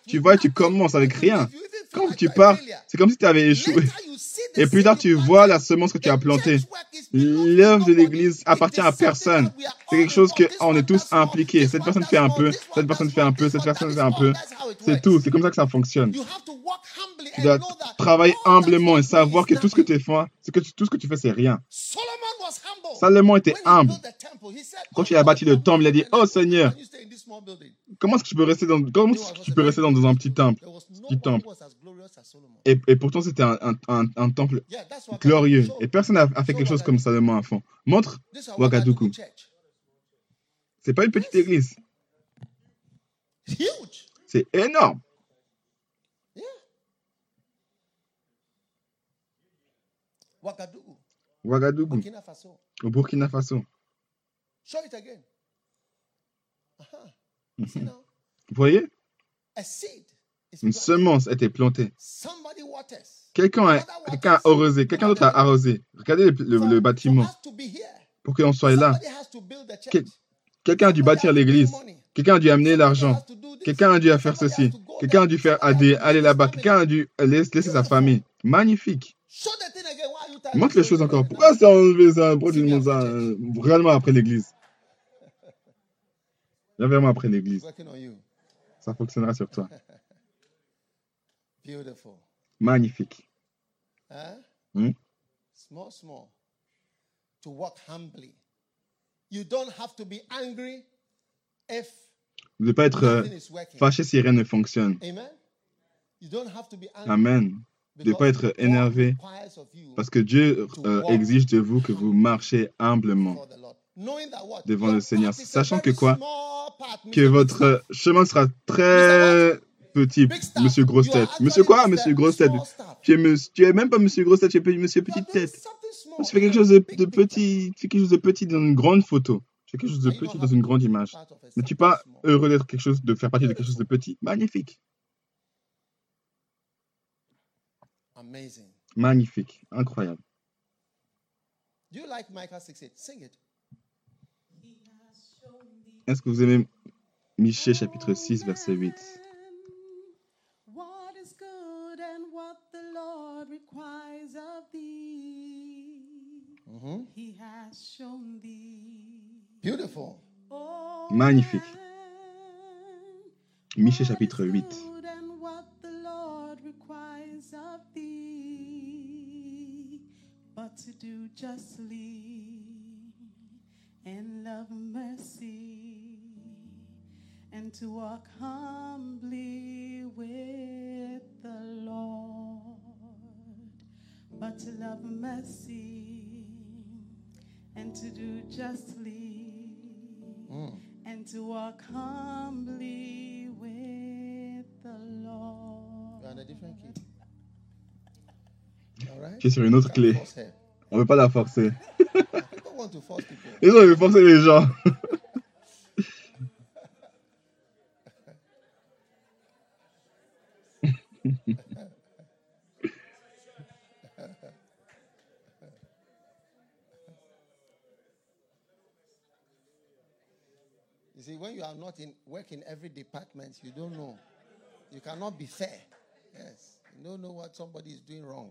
Speaker 2: Tu vois, tu commences avec rien. Quand tu pars, c'est comme si tu avais échoué.
Speaker 3: Later, you see the
Speaker 2: Et plus tard,
Speaker 3: seed
Speaker 2: tu
Speaker 3: you
Speaker 2: vois la semence que tu as
Speaker 3: The
Speaker 2: plantée. L'œuvre de l'église appartient à personne. C'est quelque chose que on est tous impliqués. Cette personne fait un peu, cette personne fait un peu, cette personne fait un peu. C'est tout. C'est comme ça que ça fonctionne. Tu dois travailler humblement et savoir que tout ce que tu fais, c'est que tu- tout ce que tu fais, c'est rien. Salomon était humble. Quand
Speaker 3: "Oh
Speaker 2: il a bâti le temple, il a dit, Oh Seigneur,
Speaker 3: can you stay in this small building?"
Speaker 2: comment est-ce que je peux rester dans, comment est-ce que tu peux rester dans, dans un petit temple? Petit temple. Et, et pourtant, c'était un, un, un, un temple glorieux. Et personne n'a a fait quelque chose comme Salomon à fond. Montre, Ouagadougou. C'est pas une petite église. C'est énorme.
Speaker 3: Ouagadougou,
Speaker 2: au Burkina Faso.
Speaker 3: Show it again. You see now,
Speaker 2: Vous voyez, une semence a été plantée. Quelqu'un a, quelqu'un a arrosé, quelqu'un d'autre a arrosé. Regardez le, bâtiment pour qu'on soit là. Quel- Quelqu'un a dû bâtir l'église. Quelqu'un a dû amener l'argent. Quelqu'un a dû faire ceci. Quelqu'un a dû faire aller, aller là-bas. Quelqu'un a dû laisser, sa famille. Magnifique. Montre les choses encore. Pourquoi c'est enlevé ça? Pourquoi tu demandes ça euh, Réellement après l'église? Vraiment après l'église. Ça fonctionnera sur toi.
Speaker 3: Beautiful.
Speaker 2: Magnifique.
Speaker 3: Huh?
Speaker 2: Hmm?
Speaker 3: Small, small. To walk humbly. You don't have to be angry if
Speaker 2: Vous ne devez pas être euh,
Speaker 3: nothing is working.
Speaker 2: fâché si rien ne fonctionne.
Speaker 3: Amen? You don't have to be angry.
Speaker 2: Amen. Vous ne devez pas être énervé parce que Dieu euh, exige de vous que vous marchez humblement devant le Seigneur, sachant que quoi? Que votre chemin sera très petit. Monsieur Grosse Tête. Monsieur quoi. Monsieur Grosse Tête tu es, monsieur- tu es même pas Monsieur Grosse Tête, tu es Monsieur Petite Tête. Tu fais quelque chose de, petit, tu fais quelque chose de petit dans une grande photo. Tu fais quelque chose de petit dans une grande image. N'es-tu
Speaker 3: something
Speaker 2: pas heureux d'être quelque chose, de faire partie de quelque chose de petit? Magnifique,
Speaker 3: Amazing.
Speaker 2: magnifique, incroyable.
Speaker 3: Do you like Micah 6 8? Sing it.
Speaker 2: Est-ce que vous aimez Michée chapitre 6 verset 8
Speaker 4: requires of thee,
Speaker 3: Mhm.
Speaker 4: He has shown thee.
Speaker 3: Beautiful.
Speaker 4: Oh,
Speaker 2: Magnifique.
Speaker 4: man,
Speaker 2: Michée chapitre 8.
Speaker 4: good and what the Lord requires of thee, but to do justly and love mercy and to walk humbly with the Lord, but to love mercy and to do justly
Speaker 3: Mm.
Speaker 4: and to walk humbly with the Lord.
Speaker 3: You're on a different key. All right?
Speaker 2: Sur une autre clé. On ne veut pas la forcer. Ils veulent forcer les gens.
Speaker 3: Not in work in every department, you don't know. You cannot be fair. Yes. You don't know what somebody is doing wrong.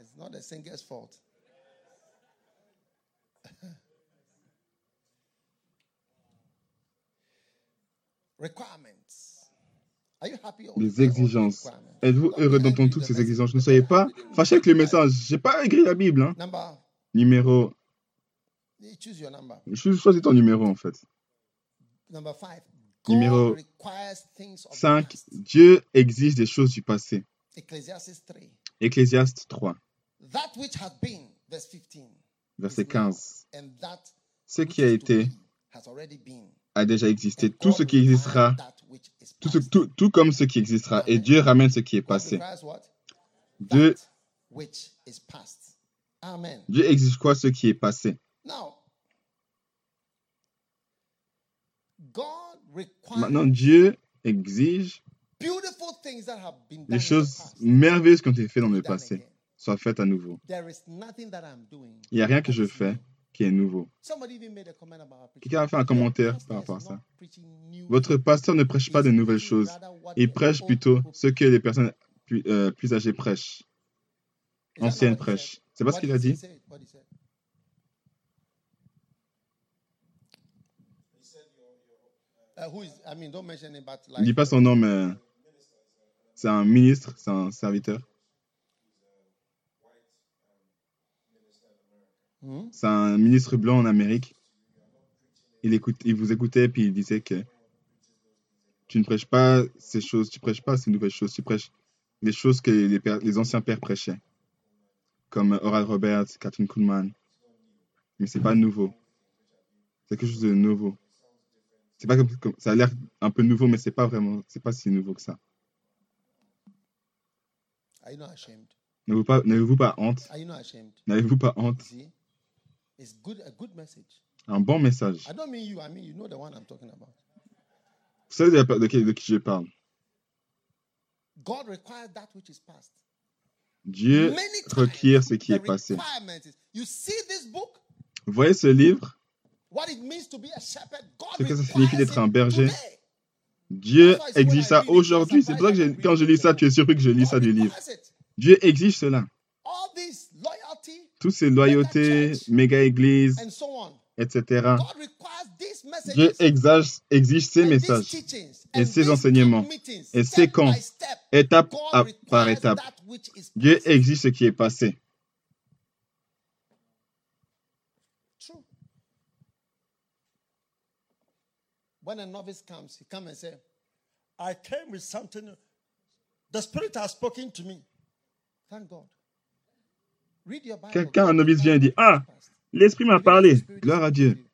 Speaker 3: It's not a singer's fault. Requirements. Are you happy or
Speaker 2: Les exigences. Êtes-vous heureux d'entendre toutes ces exigences? Ne soyez pas fâchés avec le message. J'ai pas écrit la Bible. Hein. Numéro. choisis ton numéro en fait. Numéro
Speaker 3: God requires things of the
Speaker 2: 5.
Speaker 3: past.
Speaker 2: Dieu exige des choses du passé.
Speaker 3: Ecclesiastes 3.
Speaker 2: Ecclésiaste 3,
Speaker 3: That which had been, verse 15.
Speaker 2: verset
Speaker 3: is now,
Speaker 2: 15.
Speaker 3: And that
Speaker 2: Ce qui a été a déjà existé. Tout ce qui existera, tout, ce-
Speaker 3: past.
Speaker 2: tout, tout comme ce qui existera. Et Dieu ramène ce qui est passé. Dieu. Dieu exige quoi? Ce qui est passé.
Speaker 3: Now, God require
Speaker 2: Maintenant, Dieu exige les choses merveilleuses qui ont été faites dans le passé soient faites à nouveau. Il n'y a rien que je
Speaker 3: is
Speaker 2: fais qui est nouveau. Quelqu'un a fait un commentaire par rapport à ça. Votre pasteur ne prêche pas de nouvelles choses. Il prêche plutôt ce que les personnes plus, euh, plus âgées prêchent. Anciennes prêchent. C'est pas ce qu'il a dit
Speaker 3: say? What he said? Uh, who is? I mean, don't mention it, but
Speaker 2: Il
Speaker 3: like
Speaker 2: dit pas son nom, mais c'est un ministre, c'est un serviteur.
Speaker 3: Hmm?
Speaker 2: C'est un ministre blanc en Amérique. Il, écoute, il vous écoutait puis il disait que tu ne prêches pas ces choses, tu prêches pas ces nouvelles choses, tu prêches les choses que les, pères- les anciens pères prêchaient, comme Oral Roberts, Catherine Kuhlman. Mais c'est pas nouveau. C'est quelque chose de nouveau. C'est pas comme, ça a l'air un peu nouveau, mais c'est pas vraiment, c'est pas si nouveau que ça.
Speaker 3: Are you not ashamed?
Speaker 2: N'avez-vous pas, n'avez-vous pas honte? N'avez-vous pas honte?
Speaker 3: It's good. A good message.
Speaker 2: Un bon message.
Speaker 3: I don't mean you. I mean you know the one I'm talking about.
Speaker 2: Vous savez de, qui, de qui je parle?
Speaker 3: God requires that which is past.
Speaker 2: Dieu requiert ce qui est passé.
Speaker 3: requirement is, you see this book,
Speaker 2: Vous voyez ce livre? Ce que ça signifie d'être un berger. Dieu exige ça aujourd'hui. C'est pour ça que quand je lis ça, tu es surpris que je lis ça du livre. Dieu exige cela. Toutes ces loyautés, méga églises,
Speaker 3: and so on.
Speaker 2: etc. Dieu exige, exige ces messages, et ces enseignements, et ces camps, étape par étape. Dieu exige ce qui est passé.
Speaker 3: When a novice comes, he come and say, I came with something. The Spirit has spoken to me. Thank God. Read your Bible.
Speaker 2: Quelqu'un, un novice vient et dit, Ah, l'Esprit m'a parlé.
Speaker 3: Spirit
Speaker 2: Gloire à Dieu.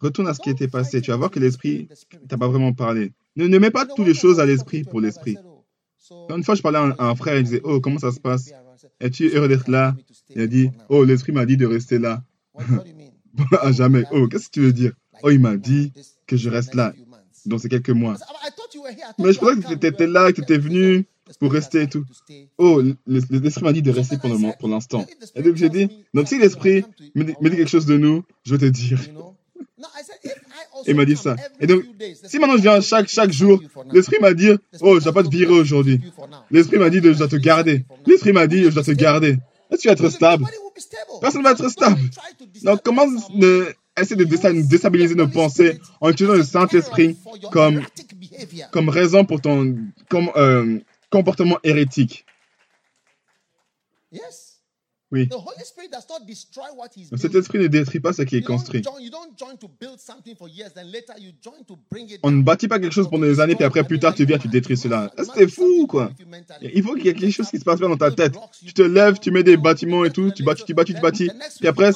Speaker 2: Retourne à ce qui
Speaker 3: don't
Speaker 2: était passé. Tu vas voir que
Speaker 3: the
Speaker 2: l'Esprit
Speaker 3: Spirit.
Speaker 2: t'a pas vraiment parlé. Ne, ne mets pas toutes les choses
Speaker 3: I
Speaker 2: à l'Esprit pour l'Esprit.
Speaker 3: oh,
Speaker 2: Une fois, je parlais à un, à un frère, il disait, oh, comment ça se passe? Es-tu heureux d'être là? Il a dit,
Speaker 3: Oh,
Speaker 2: l'Esprit m'a dit de rester là.
Speaker 3: what, what do you mean?
Speaker 2: à jamais. Oh, qu'est-ce que tu veux dire? Oh, il m'a dit que je reste là dans ces quelques mois. Mais je pensais que tu étais là, que tu étais venu pour rester et tout. Oh, l'Esprit m'a dit de rester pour l'instant. Et donc j'ai dit, donc si l'Esprit me dit quelque chose de nous, je vais te dire. Il m'a dit ça. Et donc, si maintenant je viens chaque, chaque jour, l'Esprit m'a dit, oh, je dois pas te virer aujourd'hui. L'Esprit m'a dit de je dois te garder. L'Esprit m'a dit je dois te garder. Est-ce que tu vas être stable? Personne ne va être stable. Donc comment
Speaker 3: destabilize
Speaker 2: essayer de désta- déstabiliser nos pensées en utilisant le Saint-Esprit comme, comme raison pour ton comme, euh, comportement hérétique. Oui.
Speaker 3: The Holy Spirit does not destroy what he's
Speaker 2: Donc, Cet esprit ne détruit pas ce qui est construit. On ne bâtit pas quelque chose pendant des années, puis après, plus tard, tu viens, tu détruis cela. C'est fou ou quoi Il faut qu'il y ait quelque chose qui se passe bien dans ta tête. Tu te lèves, tu mets des bâtiments et tout, tu bâtis, tu bâtis, tu bâtis. Puis après,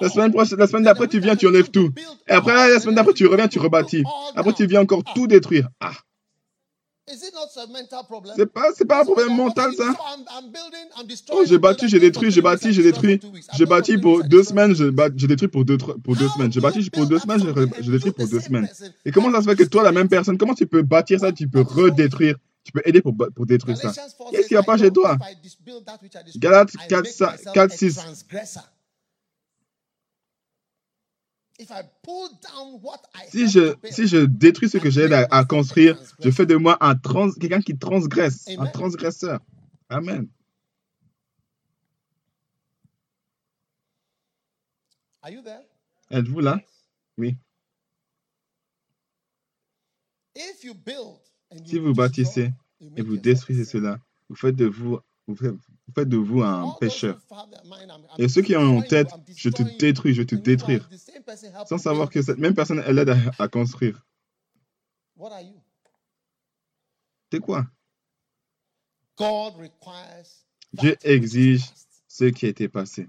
Speaker 2: la semaine prochaine, la semaine d'après, tu viens, tu enlèves tout. Et après, la semaine d'après, tu reviens, tu rebâtis. Après, tu viens encore tout détruire. Ah, c'est pas, c'est pas un problème mental, ça? Oh, j'ai bâti, j'ai détruit, j'ai bâti, j'ai détruit. J'ai bâti pour deux semaines, j'ai détruit pour deux, pour deux semaines. J'ai bâti pour deux semaines, j'ai détruit pour deux semaines. Et comment ça se fait que toi, la même personne, comment tu peux bâtir ça, tu peux redétruire, tu peux aider pour, pour détruire ça? Qu'est-ce qui va pas chez toi? Galates 4, 4, 6. Si je, si je détruis ce que j'ai à, à construire, je fais de moi un trans, quelqu'un qui transgresse, un transgresseur. Amen.
Speaker 3: Are you there?
Speaker 2: Êtes-vous là? Oui.
Speaker 3: If you build and
Speaker 2: Si vous bâtissez et vous détruisez cela, vous faites de vous, vous faites, de vous un pécheur. Et ceux qui ont en tête, je te détruis, je vais te détruire, sans savoir que cette même personne, elle aide à, à construire.
Speaker 3: What are you?
Speaker 2: C'est quoi? Dieu exige ce qui a été passé.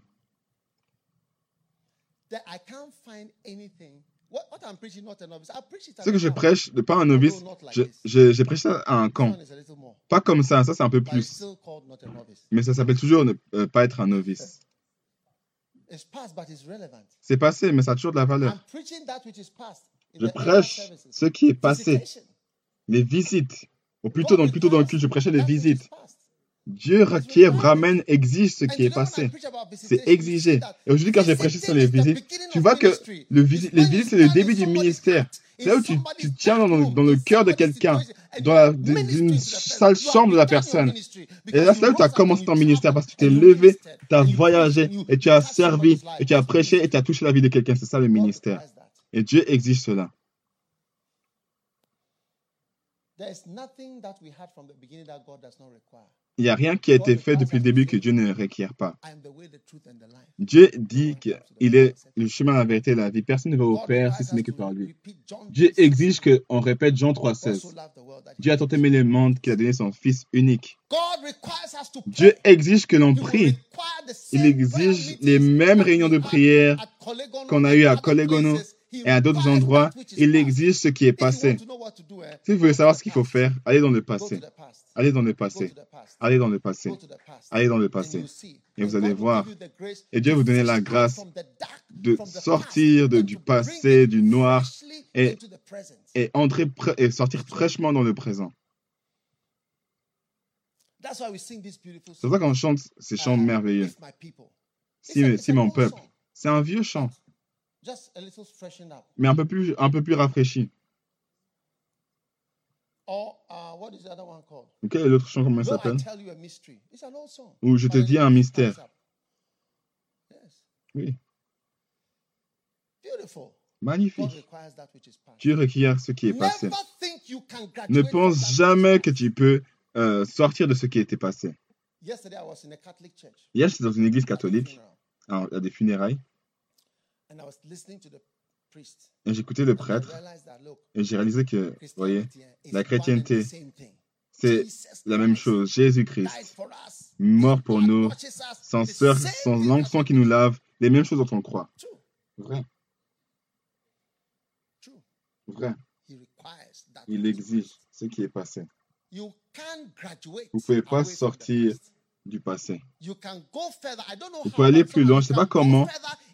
Speaker 2: Ce que je prêche, pas un novice, je- je- j'ai prêché ça à un camp. Pas comme ça, ça c'est un peu
Speaker 3: but it's
Speaker 2: plus. Mais ça s'appelle toujours ne euh, pas être un novice.
Speaker 3: It's past, but it's relevant.
Speaker 2: C'est passé, mais ça a toujours de la valeur.
Speaker 3: I'm preaching that which is past.
Speaker 2: Je prêche ce qui est passé, les visites. Ou plutôt dans, plutôt dans le culte, je prêchais les visites. Dieu requiert, ramène, exige ce qui est passé. C'est exigé. Et aujourd'hui, quand j'ai prêché sur les visites, tu vois que le visi- les visites, c'est le début du ministère. C'est là où tu, tu tiens dans, le- dans le cœur de quelqu'un, dans d'une sale chambre de la personne. Et là, c'est là où tu as commencé ton ministère parce que tu t'es levé, tu as voyagé, et tu as servi, et tu as prêché, et tu as touché la vie de quelqu'un. C'est ça le ministère. Et Dieu exige cela.
Speaker 3: There's nothing that we had from the beginning that God does not require.
Speaker 2: Il n'y a rien qui a été fait depuis le début que Dieu ne requiert pas. Dieu dit qu'il est le chemin, la vérité et la vie. Personne ne va au Père si ce n'est que par lui. Dieu
Speaker 3: 3:16.
Speaker 2: exige qu'on répète Jean
Speaker 3: God so
Speaker 2: 3,16.
Speaker 3: loved the world that he
Speaker 2: Dieu a tant aimé le monde qu'il a donné son Fils unique. Dieu exige que l'on prie. Il exige les mêmes réunions de prière qu'on a eues à.
Speaker 3: He
Speaker 2: et à d'autres endroits. Il exige ce qui est passé. Si vous voulez savoir ce qu'il faut faire, allez dans le passé. Allez dans le passé. Allez dans le passé. Allez dans le passé. Et vous allez voir. Et Dieu vous donner la grâce de sortir de- du passé, du noir, et- entrer et sortir fraîchement dans le présent. C'est pour ça qu'on chante ces chants
Speaker 3: uh,
Speaker 2: merveilleux. Si, si mon peuple. C'est un vieux chant, mais un peu plus, un peu plus rafraîchi.
Speaker 3: Or uh, what is the other one called?
Speaker 2: Ou Quel est l'autre chant, comment
Speaker 3: I
Speaker 2: s'appelle?
Speaker 3: Tell you a mystery. It's an old song.
Speaker 2: Ou je te dis un mystère. Oui, magnifique. Dieu requiert ce qui est passé. Ne pense jamais que tu peux euh, sortir de ce qui était passé.
Speaker 3: Yesterday, I was in a Catholic church.
Speaker 2: Hier, j'étais dans une église catholique, à des funérailles, Et j'écoutais le prêtre,
Speaker 3: realized that, look,
Speaker 2: et j'ai réalisé que, vous voyez, la chrétienté, c'est la même chose. Jésus-Christ, mort pour nous,
Speaker 3: The
Speaker 2: sœur, long
Speaker 3: that
Speaker 2: sang qui nous lave, les mêmes choses dont on croit. Vrai, vrai. Il exige ce qui est passé. Vous pouvez pas sortir. Du passé. Vous pouvez aller plus loin, je sais
Speaker 3: can
Speaker 2: pas comment.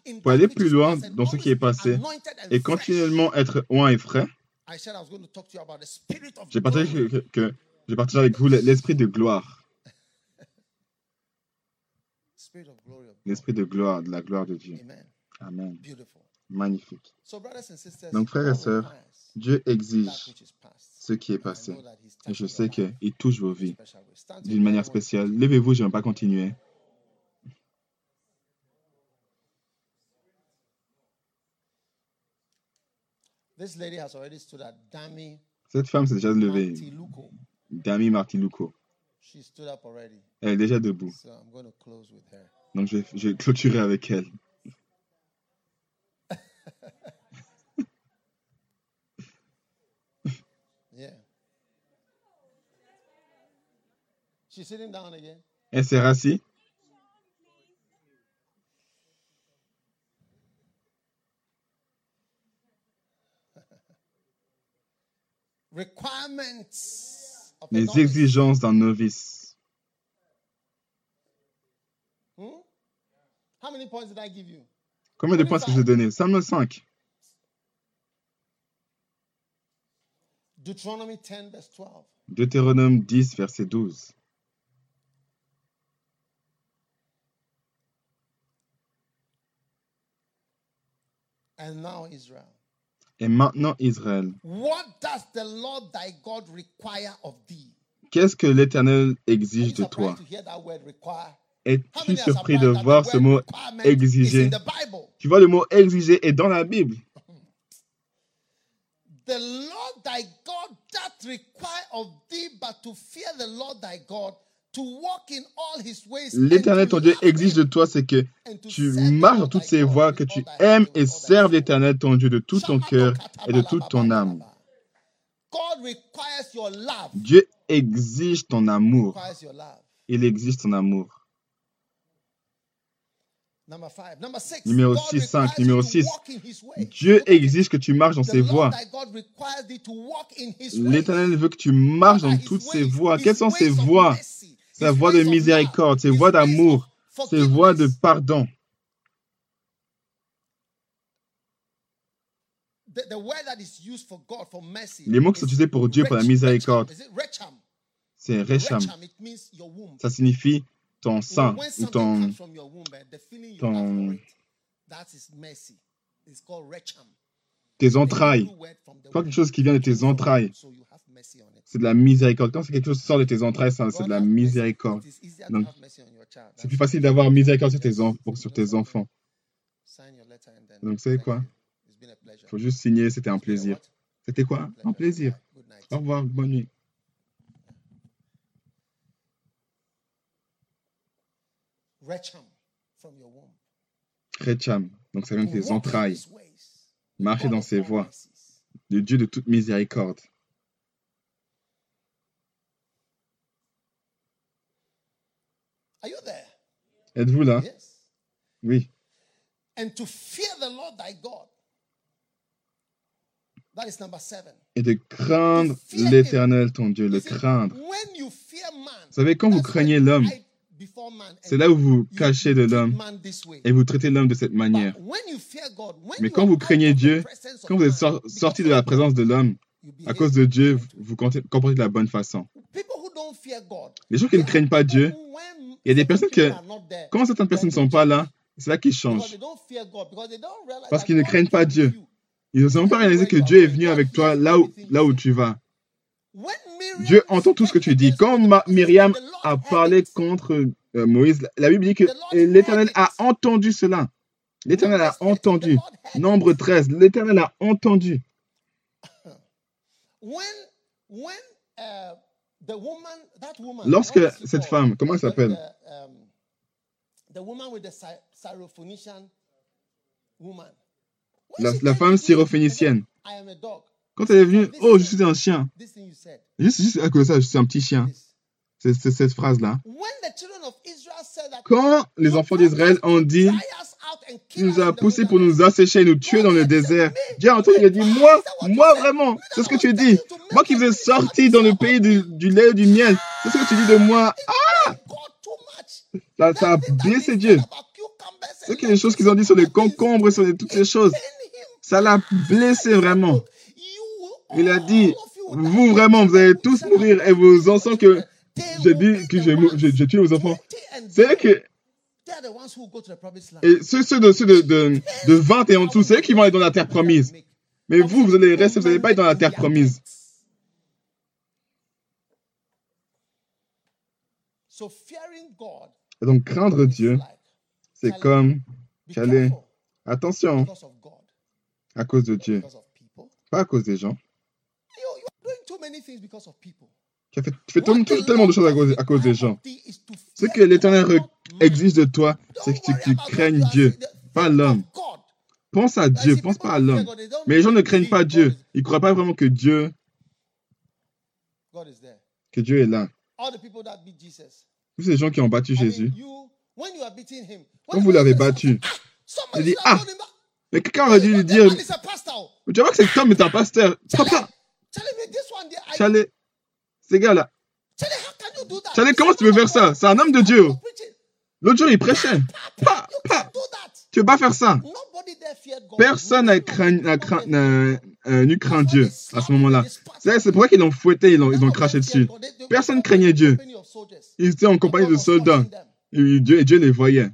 Speaker 2: Vous pouvez aller plus loin dans ce qui est passé et continuellement être oint et frais.
Speaker 3: I said I was going to talk to you about the spirit of
Speaker 2: J'ai partagé que, que- que- j'ai partagé avec vous l'esprit de gloire, l'esprit de gloire, de la gloire de Dieu.
Speaker 3: Amen.
Speaker 2: Magnifique. Donc, frères et sœurs, Dieu exige. Ce qui est passé. Et je sais qu'il touche vos vies d'une manière spéciale. Levez-vous, je ne vais pas continuer.
Speaker 3: This lady has already stood at Dami
Speaker 2: Cette femme s'est déjà levée. Dami Martiluco.
Speaker 3: She stood up already.
Speaker 2: Elle est déjà debout.
Speaker 3: So I'm going to close with her.
Speaker 2: Donc, je vais, je vais clôturer avec elle. Elle s'est
Speaker 3: a
Speaker 2: Les exigences d'un novice.
Speaker 3: Hmm? How many points did I give you?
Speaker 2: Combien de points est-ce que je donné? Salme 5.
Speaker 3: Deuteronomy 10, verse 12.
Speaker 2: Deutéronome 10, verset 12.
Speaker 3: And now, Israel.
Speaker 2: Et maintenant, Israël,
Speaker 3: What does the Lord thy God require of thee?
Speaker 2: qu'est-ce que l'Éternel exige de toi? Es-tu surpris de voir ce mot exiger? Tu vois, le mot exiger est dans la Bible.
Speaker 3: The Lord thy God doth require of thee, but to fear the Lord thy God,
Speaker 2: L'Éternel,
Speaker 3: to
Speaker 2: ton Dieu, exige de toi, c'est que tu marches dans toutes ses voies, que tu aimes et serves l'Éternel, ton Dieu, de tout ton cœur et de toute ton âme. Dieu exige ton amour. Il exige ton amour. Numéro
Speaker 3: God
Speaker 2: six, cinq.
Speaker 3: requires you
Speaker 2: Numéro
Speaker 3: to
Speaker 2: six.
Speaker 3: walk in his way.
Speaker 2: Dieu exige que tu marches dans ses voies. L'Éternel veut que tu marches dans toutes ses voies. Quelles sont ses voies? Sa voie de miséricorde, ses
Speaker 3: ways
Speaker 2: d'amour, ses voies de pardon.
Speaker 3: the, the word that is used for God for mercy.
Speaker 2: Les mots qui sont
Speaker 3: is
Speaker 2: utilisés pour Dieu pour la miséricorde, c'est Recham. Ça signifie ton sang ou ton...
Speaker 3: eh,
Speaker 2: ton-
Speaker 3: have for it, that is mercy. It's called recham.
Speaker 2: tes entrailles. Quelque chose qui vient de tes entrailles, c'est de la miséricorde. Quand c'est quelque chose qui sort de tes entrailles, c'est de la miséricorde. Donc. C'est plus facile d'avoir miséricorde sur tes, enfants. Donc, vous quoi? Il faut juste signer, c'était un plaisir. C'était quoi? Un plaisir. Au revoir, bonne nuit.
Speaker 3: Recham.
Speaker 2: Donc ça vient de tes entrailles. Marcher dans ses voies. Le Dieu de toute miséricorde.
Speaker 3: Are you there?
Speaker 2: Êtes-vous là
Speaker 3: Yes.
Speaker 2: Oui.
Speaker 3: And to fear the Lord thy God. That is number seven.
Speaker 2: Et de craindre l'éternel, ton Dieu, le craindre.
Speaker 3: When you fear man,
Speaker 2: Vous savez, quand vous craignez l'homme,
Speaker 3: hide before man and
Speaker 2: c'est là où vous
Speaker 3: you
Speaker 2: cachez de l'homme et vous traitez l'homme de cette manière.
Speaker 3: when you fear God, when
Speaker 2: Mais quand vous craignez Dieu,
Speaker 3: presence of
Speaker 2: Quand vous êtes sor- sorti de la présence de l'homme,
Speaker 3: you
Speaker 2: à cause de Dieu, vous comptez- comportez de la bonne façon. Les gens qui ne craignent pas Dieu, il y a des personnes que, quand certaines personnes ne sont pas là, c'est là qu'ils changent.
Speaker 3: they don't fear God, because they don't realize
Speaker 2: Parce qu'ils ne craignent pas Dieu. Ils ne sont pas réalisé que Dieu est venu avec toi là où, là où tu vas. Dieu entend tout ce que tu dis. Quand Ma- Myriam a parlé contre euh, Moïse, la Bible dit que l'Éternel a entendu cela. L'Éternel a entendu. Nombre 13, l'Éternel a entendu.
Speaker 3: When, when uh,
Speaker 2: Lorsque cette femme, comment elle s'appelle?
Speaker 3: um,
Speaker 2: La, femme syrophénicienne. Quand elle est venue, oh, je suis un chien. Juste, juste à cause de ça, je suis un petit chien.
Speaker 3: This.
Speaker 2: C'est cette phrase-là.
Speaker 3: When the children of Israel said that
Speaker 2: Quand les
Speaker 3: "You
Speaker 2: enfants d'Israël ont dit, nous
Speaker 3: the
Speaker 2: poussés pour
Speaker 3: wilderness."
Speaker 2: nous assécher et nous tuer dans le désert. Dieu a entendu, il a dit, moi, moi vraiment, c'est ce que tu dis. Moi qui vous ai sorti dans le pays du, du lait et du miel, c'est ce que tu dis de moi. Ah, ça, a blessé Dieu. C'est que les choses qu'ils ont dit sur les concombres, sur les- toutes ces choses, ça l'a blessé vraiment. Il a dit, vous vraiment, vous allez tous mourir et vos enfants que j'ai dit que j'ai tué vos enfants. C'est eux que, et ceux, ceux de, ceux de, de, de 20 et en dessous, c'est eux qui vont aller dans la terre promise. Mais vous, vous allez rester, vous n'allez pas être dans la terre promise.
Speaker 3: So fearing God
Speaker 2: Et donc, craindre Dieu, c'est comme,
Speaker 3: careful
Speaker 2: attention,
Speaker 3: because of God,
Speaker 2: à cause de Dieu,
Speaker 3: because of people.
Speaker 2: pas à cause des gens. Tu, as fait, tu fais tellement, de choses à cause, à cause des gens.
Speaker 3: of thee is to
Speaker 2: Ce
Speaker 3: fear
Speaker 2: que l'Éternel Exige de toi, c'est que tu, tu craignes Dieu, pas l'homme. Pense à Dieu, pense pas à l'homme. Mais les gens ne craignent pas Dieu. Ils ne croient pas vraiment que Dieu, que Dieu est là. Tous ces gens qui ont battu Jésus, quand vous l'avez battu,
Speaker 3: somebody
Speaker 2: il dit, Ah, mais quelqu'un aurait dû lui dire, tu vois que cet homme est un pasteur. Papa, Chalet, ces gars-là? Chalet, comment tu peux faire ça? C'est un homme de Dieu. L'autre jour, il prêchait. Tu peux pas faire ça? Personne n'a euh, n'eut craint Dieu à ce moment-là. C'est pour ça qu'ils l'ont fouetté, ils l'ont ils ont craché dessus. Personne craignait Dieu. Ils étaient en compagnie de soldats. Et Dieu, et Dieu les voyait.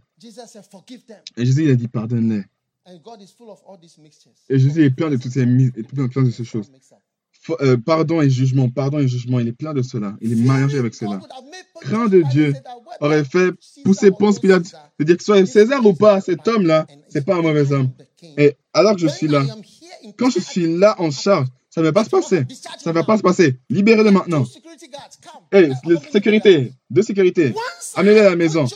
Speaker 2: Et Jésus, il a dit, pardonne-les. Et Jésus est plein de toutes ces, plein, de ces choses. Euh, pardon et jugement, pardon et jugement, il est plein de cela. Il est mélangé avec cela. Craint de Dieu aurait fait pousser Ponce Pilate de dire que soit César ou pas, cet homme-là, c'est pas un mauvais homme. Et alors que je suis là, quand je suis là en charge, ça ne va pas se passer. Ça ne va pas se passer. Libérez-le maintenant. La sécurité, de sécurité, amenez-le à la maison.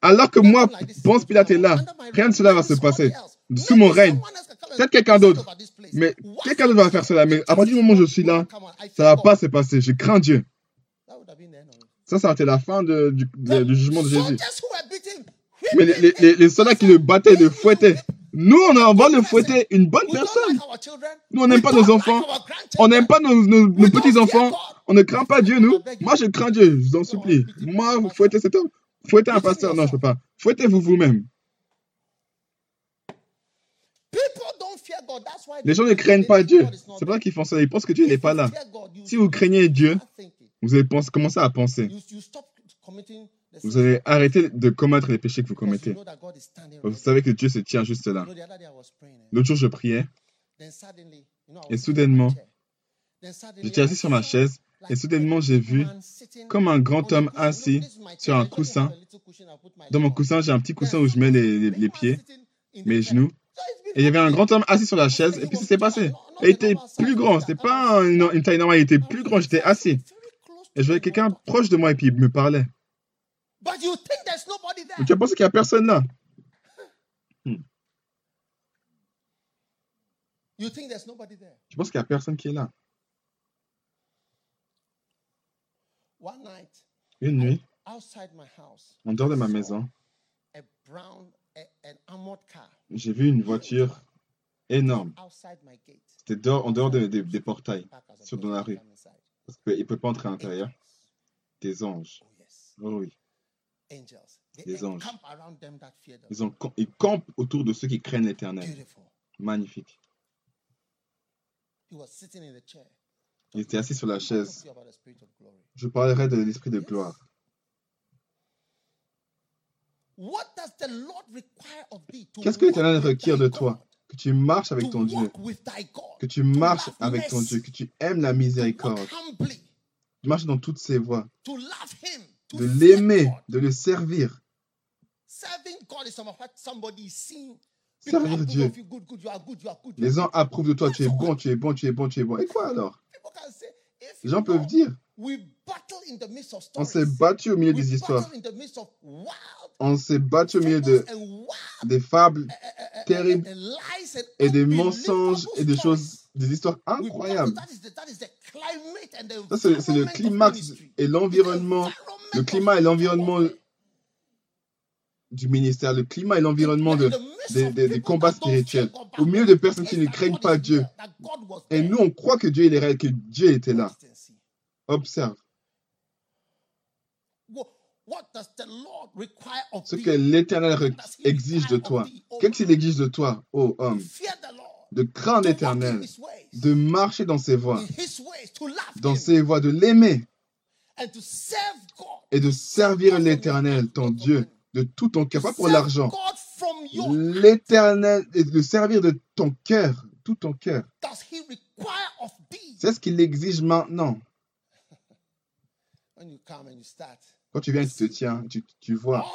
Speaker 2: Alors que moi, Ponce Pilate est là, rien de cela va se passer. Sous mon règne. Peut-être quelqu'un d'autre. Mais quelqu'un d'autre va faire cela. Mais à partir du moment où je suis là, ça ne va pas se passer. Je crains Dieu. Ça, ça a été la fin de- du, de- du jugement de Jésus. Mais les, les- les- les soldats qui le battaient, le fouettaient. Nous, on a- va le fouetter une bonne personne. Nous, on n'aime pas nos enfants. On n'aime pas nos, nos- nos petits-enfants. On ne craint pas Dieu, nous. Moi, je crains Dieu, je vous en supplie. Moi, vous fouettez cet homme. Fouettez un pasteur. Non, je ne peux pas. Fouettez-vous vous-même.
Speaker 3: God. That's why
Speaker 2: Les gens ne craignent pas Dieu. C'est pour ça qu'ils font ça. Ils pensent que Dieu n'est pas là. Si vous craignez Dieu, vous allez penser- commencer à penser. Vous allez arrêter de commettre les péchés que vous commettez. Vous savez que Dieu se tient juste là.
Speaker 3: Eh,
Speaker 2: L'autre jour, je priais. Et soudainement, J'étais assis sur ma chaise et soudainement, j'ai vu comme un grand homme assis sur un coussin. Dans mon
Speaker 3: on.
Speaker 2: coussin, j'ai un petit coussin où je mets les, les- pieds, mes genoux. Et il y avait un grand homme assis sur la chaise. Et puis, ça s'est passé. Et il était plus grand. C'était pas une, une taille normale. Il était plus grand. J'étais assis. Et je voyais quelqu'un proche de moi et puis il me parlait.
Speaker 3: But you think there's nobody there?
Speaker 2: Et tu as pensé qu'il n'y a personne là?
Speaker 3: You think there's nobody there?
Speaker 2: Tu penses qu'il n'y a personne qui est là? Une nuit, en dehors de ma maison, j'ai vu une voiture énorme. C'était dehors, en dehors de- de- des portails. Sur- dans la rue. Parce qu'il ne peut pas entrer à l'intérieur. Des anges.
Speaker 3: Oh
Speaker 2: Oh oui. Des anges. Ils, ont, ils campent autour de ceux qui craignent l'éternel. Magnifique. Il était assis sur la chaise. Je parlerai de l'esprit de gloire.
Speaker 3: What does the Lord require of thee to
Speaker 2: Qu'est-ce que l'Éternel requiert de toi? Que tu marches avec
Speaker 3: To
Speaker 2: ton Dieu. Que tu marches avec ton. Dieu. Que tu aimes la miséricorde.
Speaker 3: humbly.
Speaker 2: Tu marches dans toutes ses voies. De l'aimer, de le servir. Servir Dieu. Les gens approuvent de toi. Tu es bon, tu es bon, tu es bon, tu es bon. Et quoi alors? Les gens peuvent dire. On s'est battu au milieu des histoires. On s'est battu au milieu de, des fables terribles et des mensonges et des choses, des histoires incroyables. Ça, c'est le climax et l'environnement, le climat et l'environnement du ministère, le climat et l'environnement de, des, combats spirituels, au milieu de personnes qui ne craignent pas Dieu. Et nous, on croit que Dieu est réel, que Dieu était là. Observe
Speaker 3: What, what does the Lord require of
Speaker 2: ce que l'Éternel exige de
Speaker 3: require
Speaker 2: toi? Qu'est-ce qu'il exige de toi, ô homme? De craindre l'Éternel, de marcher dans ses voies, dans ses voies, de l'aimer
Speaker 3: And to serve God.
Speaker 2: et de servir l'Éternel, ton Dieu, de tout ton
Speaker 3: To
Speaker 2: cœur, pas pour l'argent. L'Éternel, et de servir de ton cœur, tout ton cœur.
Speaker 3: Does he require of thee?
Speaker 2: C'est ce qu'il exige maintenant. Quand tu viens, tu te tiens, tu, tu vois.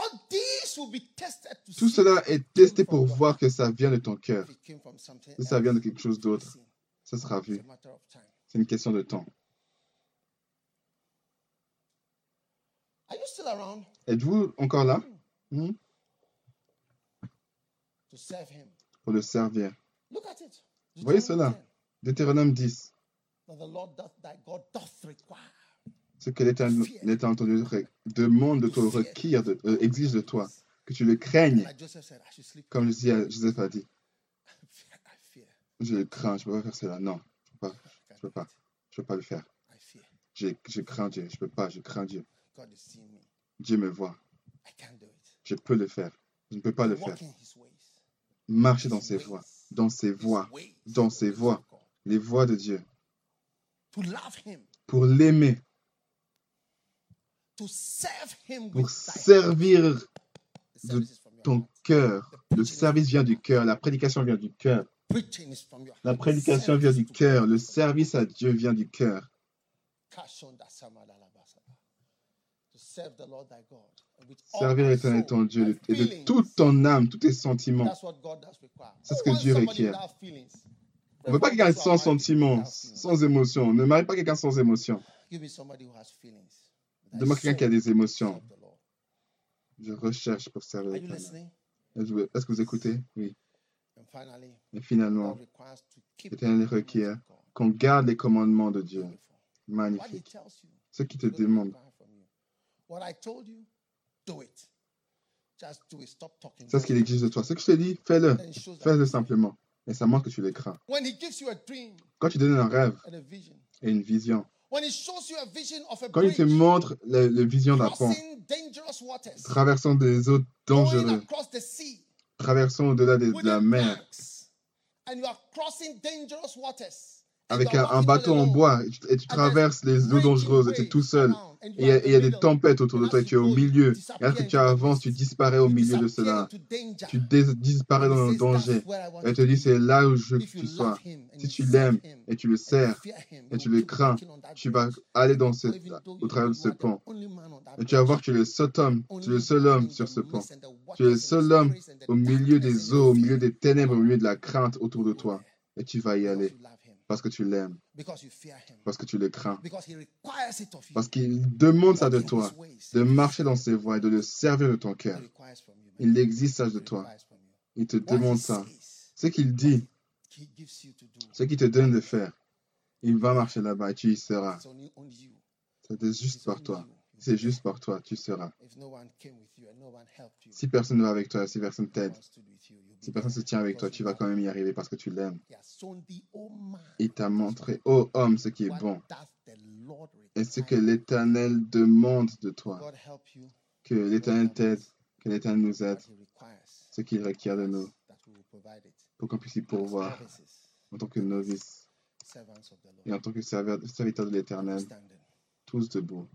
Speaker 2: Tout cela est testé pour voir que ça vient de ton cœur. Si ça vient de quelque chose d'autre, ça sera vu. C'est une question de temps. Êtes-vous encore là? Hmm
Speaker 3: him?
Speaker 2: pour le servir. Voyez cela. Deutéronome 10. Ce que l'Éternel re- demande de toi, requiert, de- euh, exige de toi, que tu le craignes. Comme à- Joseph a dit, je le crains, je ne peux pas faire cela. Non, je ne peux pas, je peux pas,
Speaker 3: it.
Speaker 2: je peux pas le faire. Je, je crains Dieu, je peux pas, je crains Dieu. Dieu me voit, je peux le faire. Je ne peux pas le faire. Marcher dans ses voies, dans ses voies, dans ses voies. les voies de Dieu, pour l'aimer,
Speaker 3: To serve him
Speaker 2: pour servir
Speaker 3: your
Speaker 2: ton cœur. Le service vient du cœur, la prédication vient du cœur. La prédication vient du cœur, le service à Dieu vient du cœur. Servir l'éternel ton Dieu de- et de toute ton âme, tous tes sentiments.
Speaker 3: That's what God does require.
Speaker 2: C'est ce
Speaker 3: Who
Speaker 2: que Dieu requiert. On ne veut pas quelqu'un sans sentiments, sans émotions. Ne marie pas quelqu'un sans émotions. Demande quelqu'un qui a des émotions. Je recherche pour servir l'éternel. Est-ce que- vous écoutez? Oui. Et finalement, L'éternel requiert qu'on garde les commandements de Dieu. Magnifique. Ce qui te demande. C'est ce qu'il exige de toi. Ce que je te dis, fais-le. Fais-le simplement. Et ça montre que tu
Speaker 3: dream
Speaker 2: Quand tu donnes un rêve et une vision, quand il te montre la, la vision d'un pont, traversant des eaux dangereuses, traversant au-delà de, de la mer, avec un, bateau en bois et tu, et tu
Speaker 3: and
Speaker 2: traverses les eaux dangereuses et tu es tout seul. Et il y, a- et y des tempêtes autour de
Speaker 3: And
Speaker 2: toi,
Speaker 3: as
Speaker 2: tu es au milieu. Et alors que tu avances, tu disparais au milieu de cela. Tu disparais dans le danger.
Speaker 3: "That's where I want
Speaker 2: Et
Speaker 3: you
Speaker 2: te dit,
Speaker 3: be."
Speaker 2: c'est là où je veux que
Speaker 3: you
Speaker 2: tu sois. Si tu l'aimes et tu le sers et tu le crains, tu vas aller dans
Speaker 3: though
Speaker 2: au
Speaker 3: you
Speaker 2: travers de ce pont. Et tu vas voir que tu es le seul homme, tu es le seul homme sur ce pont. Tu es le seul homme au milieu des eaux, au milieu des ténèbres, au milieu de la crainte autour de toi. Et tu vas y aller parce que tu l'aimes, parce que tu le crains, parce qu'il demande ça de toi, de marcher dans ses voies et de le servir de ton cœur. Il exige ça de toi. Il te demande ça. Ce qu'il dit, ce qu'il te donne de faire, il va marcher là-bas et tu y seras. C'est juste
Speaker 3: only
Speaker 2: toi. C'est juste pour toi, tu seras. Si personne ne va avec toi, si personne t'aide, si personne se tient avec toi, tu vas quand même y arriver parce que tu l'aimes.
Speaker 3: Oh
Speaker 2: Il t'a montré, ô homme, ce qui est bon. et ce que l'Éternel demande de toi? Que l'Éternel t'aide, que l'Éternel nous aide, ce qu'il requiert de nous, pour qu'on puisse y pourvoir en tant que
Speaker 3: the
Speaker 2: et en tant que serviteurs de l'Éternel, tous debout.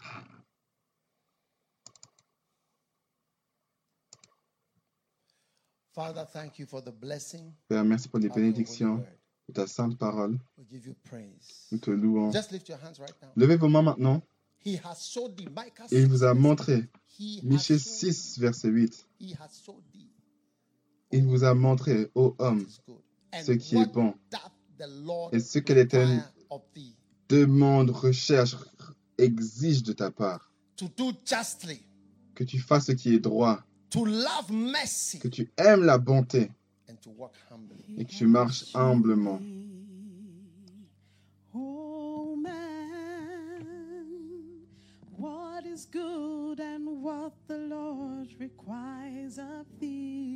Speaker 3: Father, thank you for the blessing
Speaker 2: Père, merci pour les bénédictions de ta sainte parole.
Speaker 3: We give you praise.
Speaker 2: Nous te louons.
Speaker 3: Just lift your hands right now.
Speaker 2: Levez vos mains maintenant.
Speaker 3: He has showed thee. Micah
Speaker 2: Et il
Speaker 3: 6,
Speaker 2: vous a montré,
Speaker 3: 8. He has
Speaker 2: Michée
Speaker 3: showed thee.
Speaker 2: 6, verset 8,
Speaker 3: He has showed thee.
Speaker 2: il vous a montré, ô homme, ce qui est bon. Et ce que l'Éternel demande, recherche, exige de ta part. Que tu fasses ce qui est droit,
Speaker 3: to love mercy,
Speaker 2: que tu aimes la bonté
Speaker 3: and to walk humbly.
Speaker 2: et que tu marches humblement.
Speaker 4: Oh man, what is good and what the Lord requires of thee?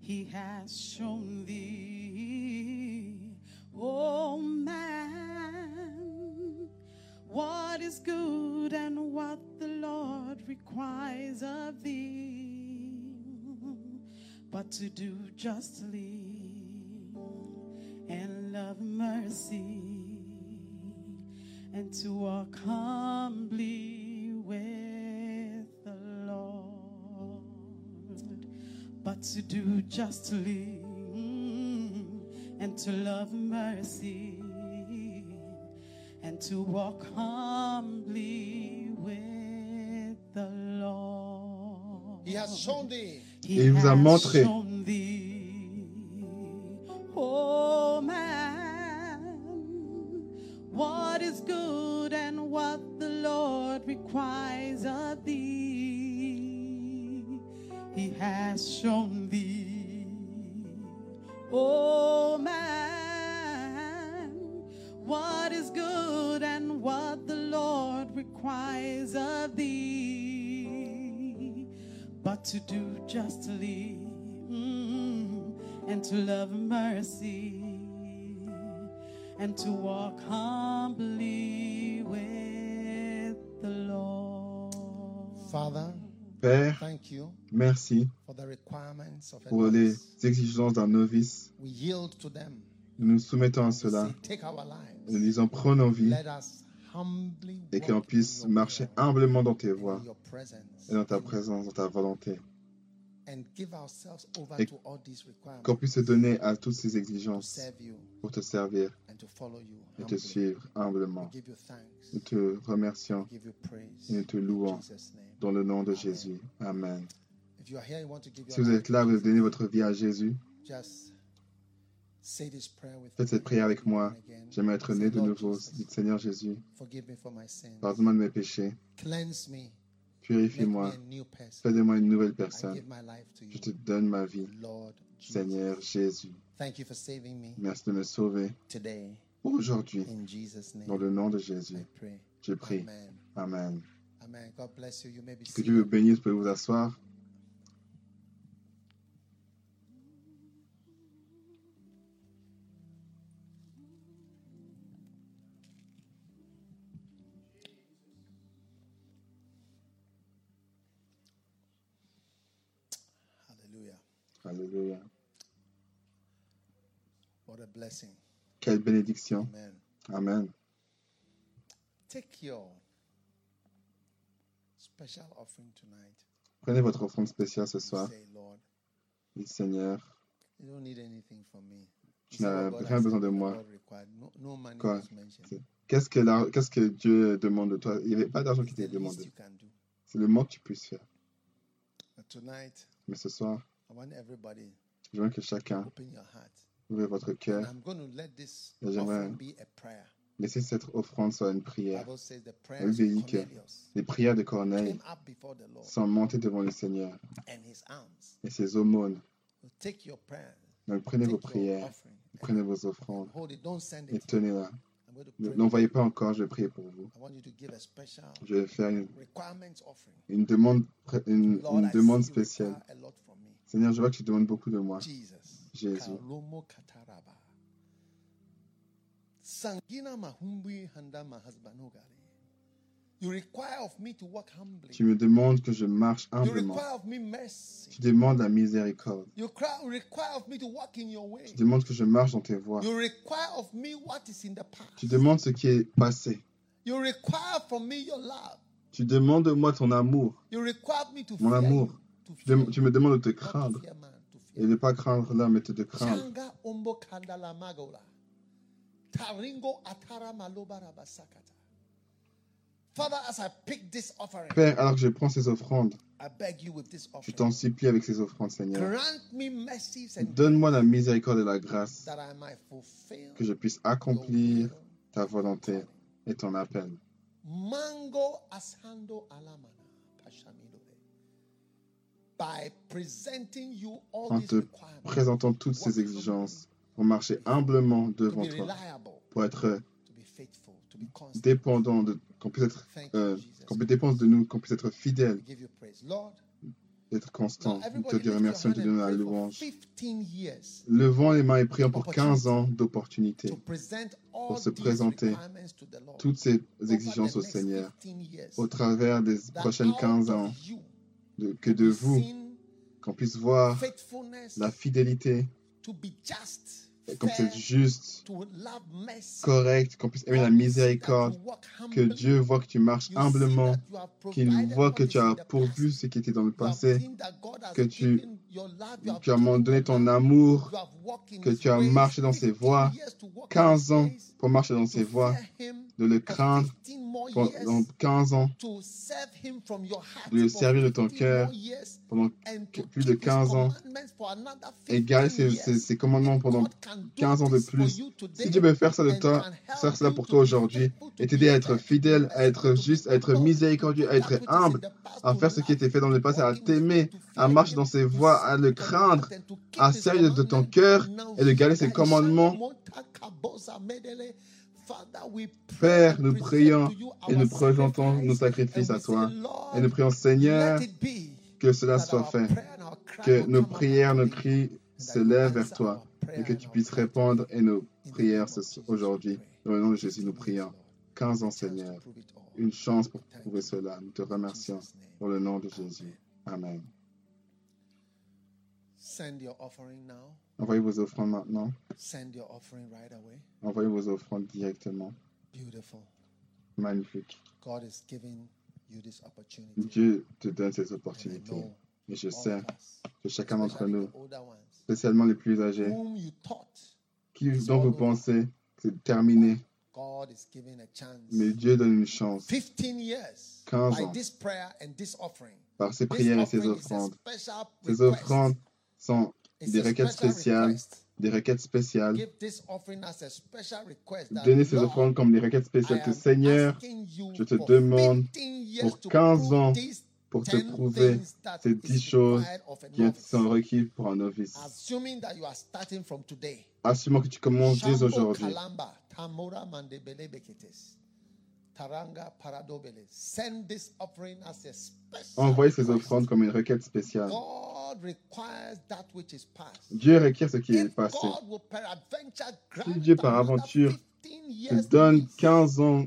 Speaker 4: He has shown thee. Oh man, what is good and what the Lord requires of thee? But to do justly and love mercy and to walk humbly with the Lord, but to do justly and to love mercy and to walk humbly with the Lord.
Speaker 3: He has shown thee.
Speaker 4: He
Speaker 2: il vous a montré.
Speaker 4: shown thee, oh man, what is good and what the Lord requires of thee. He has shown thee, oh man, what is good and what the Lord requires of thee but to do justly mm, and to love mercy and to walk humbly with the Lord.
Speaker 3: Father,
Speaker 2: Père,
Speaker 3: thank you
Speaker 2: merci
Speaker 3: for the requirements of a
Speaker 2: pour les
Speaker 3: novice.
Speaker 2: exigences d'un novice. Nous nous soumettons à cela. Nous disons, prends nos vies et qu'on puisse marcher humblement dans tes voies et dans ta présence, dans ta volonté.
Speaker 3: And give ourselves over
Speaker 2: Et Qu'on puisse se donner à toutes ces exigences pour te servir
Speaker 3: and to follow you.
Speaker 2: et te suivre humblement. Nous te remercions et nous te louons dans le nom de Jésus. Amen. Si vous êtes là, vous donnez votre vie à Jésus,
Speaker 3: just say this prayer with
Speaker 2: faites cette prière avec moi. J'aimerais être né de nouveau. Dites Seigneur Jésus,
Speaker 3: Forgive me for my sins.
Speaker 2: pardonne-moi de mes péchés,
Speaker 3: Cleanse me. Make me
Speaker 2: purifie-moi,
Speaker 3: a new person.
Speaker 2: fais de moi une nouvelle personne. Je te donne ma vie. Seigneur Jésus.
Speaker 3: Thank you for saving me
Speaker 2: Merci de me sauver
Speaker 3: today.
Speaker 2: aujourd'hui.
Speaker 3: In Jesus' name.
Speaker 2: Dans le nom de Jésus,
Speaker 3: I pray.
Speaker 2: je prie.
Speaker 3: Amen.
Speaker 2: Amen.
Speaker 3: Amen. God bless you. You may be
Speaker 2: Que Dieu vous bénisse, vous pouvez vous asseoir.
Speaker 3: Blessing.
Speaker 2: Quelle bénédiction.
Speaker 3: Amen.
Speaker 2: Amen.
Speaker 3: Take your special offering tonight.
Speaker 2: Prenez votre offrande spéciale ce soir.
Speaker 3: Say, Lord,
Speaker 2: Dites Seigneur,
Speaker 3: you don't need anything from me.
Speaker 2: Tu n'as rien besoin de moi.
Speaker 3: No, no
Speaker 2: Quoi? qu'est-ce que, la- qu'est-ce que Dieu demande de toi? Il n'y avait pas d'argent qui
Speaker 3: least
Speaker 2: demandé. C'est le moins que tu puisses faire.
Speaker 3: But tonight,
Speaker 2: Mais ce soir,
Speaker 3: I want everybody
Speaker 2: je veux que chacun
Speaker 3: open your heart.
Speaker 2: ouvre votre cœur. J'aimerais-. Laissez cette offrande soit une prière.
Speaker 3: Bible
Speaker 2: que-
Speaker 3: Cornelius
Speaker 2: Les prières de Corneille sont montées devant le Seigneur et ses aumônes. Donc prenez vos prières, prenez vos offrandes et tenez-la.
Speaker 3: I'm going to
Speaker 2: Ne
Speaker 3: pray.
Speaker 2: l'envoyez pas encore, je vais prier pour vous. Je vais faire une, demande, une, une spéciale. Seigneur, je vois que tu demandes beaucoup de moi. Jésus.
Speaker 3: Kalomo kataraba. Sangina mahumbui handa mahasbanogari. You require of me to walk humbly.
Speaker 2: Tu me demandes que je marche
Speaker 3: You
Speaker 2: humblement.
Speaker 3: require of me mercy.
Speaker 2: Tu demandes la miséricorde.
Speaker 3: You cry- require of me to walk in your way.
Speaker 2: Tu demandes que je marche dans tes voies.
Speaker 3: You require of me what is in the past.
Speaker 2: Tu demandes ce qui est passé.
Speaker 3: You require from me your love.
Speaker 2: Tu demandes de moi ton amour,
Speaker 3: You require me to
Speaker 2: mon
Speaker 3: fear
Speaker 2: amour. Tu, me demandes de te craindre et ne pas craindre l'homme, mais de craindre. Père, alors que je prends ces offrandes,
Speaker 3: I beg you with this
Speaker 2: je t'en supplie avec ces offrandes, Seigneur. Donne-moi la miséricorde et la grâce, que je puisse accomplir ta volonté et ton appel.
Speaker 3: Mango ashando alamana pashamidore.
Speaker 2: En te présentant toutes ces exigences pour marcher humblement
Speaker 3: to
Speaker 2: devant
Speaker 3: be
Speaker 2: toi, pour être
Speaker 3: to be faithful, to be constant.
Speaker 2: dépendant, de, qu'on puisse être, euh, qu'on dépendre de nous, qu'on puisse être fidèle, d'être constant. Nous te remercions,
Speaker 3: hand
Speaker 2: te donnons la louange.
Speaker 3: 15 years.
Speaker 2: Levons les mains et prions pour 15 ans d'opportunité,
Speaker 3: to present all
Speaker 2: pour se présenter toutes ces exigences au Seigneur,
Speaker 3: 15 years,
Speaker 2: au travers des prochaines
Speaker 3: out
Speaker 2: 15
Speaker 3: of
Speaker 2: ans, que de vous, qu'on puisse voir la fidélité, qu'on puisse être juste, correct, qu'on puisse aimer la miséricorde, que. Dieu voit que tu marches humblement, qu'il voit que tu as pourvu ce qui était dans le passé, que tu- as donné ton amour, que tu as marché dans ses
Speaker 3: 15
Speaker 2: voies,
Speaker 3: years to walk in
Speaker 2: 15
Speaker 3: his
Speaker 2: ans pour marcher dans ses voies, de le craindre
Speaker 3: 15 more
Speaker 2: pendant
Speaker 3: years,
Speaker 2: 15 ans, de le servir de ton
Speaker 3: 15
Speaker 2: cœur pendant plus de
Speaker 3: keep his
Speaker 2: 15 ans, et garder
Speaker 3: 15
Speaker 2: ses, ses- ses commandements pendant 15 ans de plus. Si Dieu veut faire ça de toi, faire cela pour
Speaker 3: to
Speaker 2: toi aujourd'hui, et t'aider à être fidèle, à être juste, à être miséricordieux, à être humble, à faire ce qui était fait dans le passé, à t'aimer, à marcher dans ses voies, à le craindre, à servir de ton cœur et de garder ses commandements. Père, nous prions et nous présentons nos sacrifices à toi. Et nous prions, Seigneur, que cela soit fait, que nos prières, nos cris se lèvent vers toi et que tu puisses répondre et nos prières aujourd'hui. Dans le nom de
Speaker 3: 15
Speaker 2: Jésus, nous prions.
Speaker 3: Lord.
Speaker 2: 15 ans, Seigneur. Une chance pour
Speaker 3: you.
Speaker 2: cela. Nous te remercions. Dans le nom de Jésus. Amen.
Speaker 3: Send your offering now.
Speaker 2: Envoyez vos offrandes maintenant.
Speaker 3: Send your offering right away.
Speaker 2: Envoyez vos offrandes directement.
Speaker 3: Beautiful.
Speaker 2: Magnifique.
Speaker 3: God is giving you this opportunity.
Speaker 2: Dieu te donne cette opportunité. Et je sais que chacun d'entre nous, spécialement les plus âgés, qui, dont vous pensez que c'est terminé, mais Dieu donne une chance.
Speaker 3: 15 years
Speaker 2: 15
Speaker 3: by
Speaker 2: ans. par ses
Speaker 3: This
Speaker 2: prières et
Speaker 3: a
Speaker 2: offrandes. Ces offrandes sont des requêtes spéciales, des requêtes spéciales. Donnez ces offrandes comme des requêtes spéciales que Seigneur, je te demande
Speaker 3: 15 years
Speaker 2: pour
Speaker 3: to
Speaker 2: 15
Speaker 3: prove
Speaker 2: ans pour te
Speaker 3: 10
Speaker 2: prouver ces 10 choses qui sont requises pour un novice.
Speaker 3: Assuming that you are starting from today.
Speaker 2: Assumons que tu commences dès aujourd'hui. Envoyez ces offrandes comme une requête spéciale. Dieu requiert ce qui est passé.
Speaker 3: Grant
Speaker 2: Dieu par aventure
Speaker 3: 15
Speaker 2: Te donne
Speaker 3: lease
Speaker 2: 15 ans,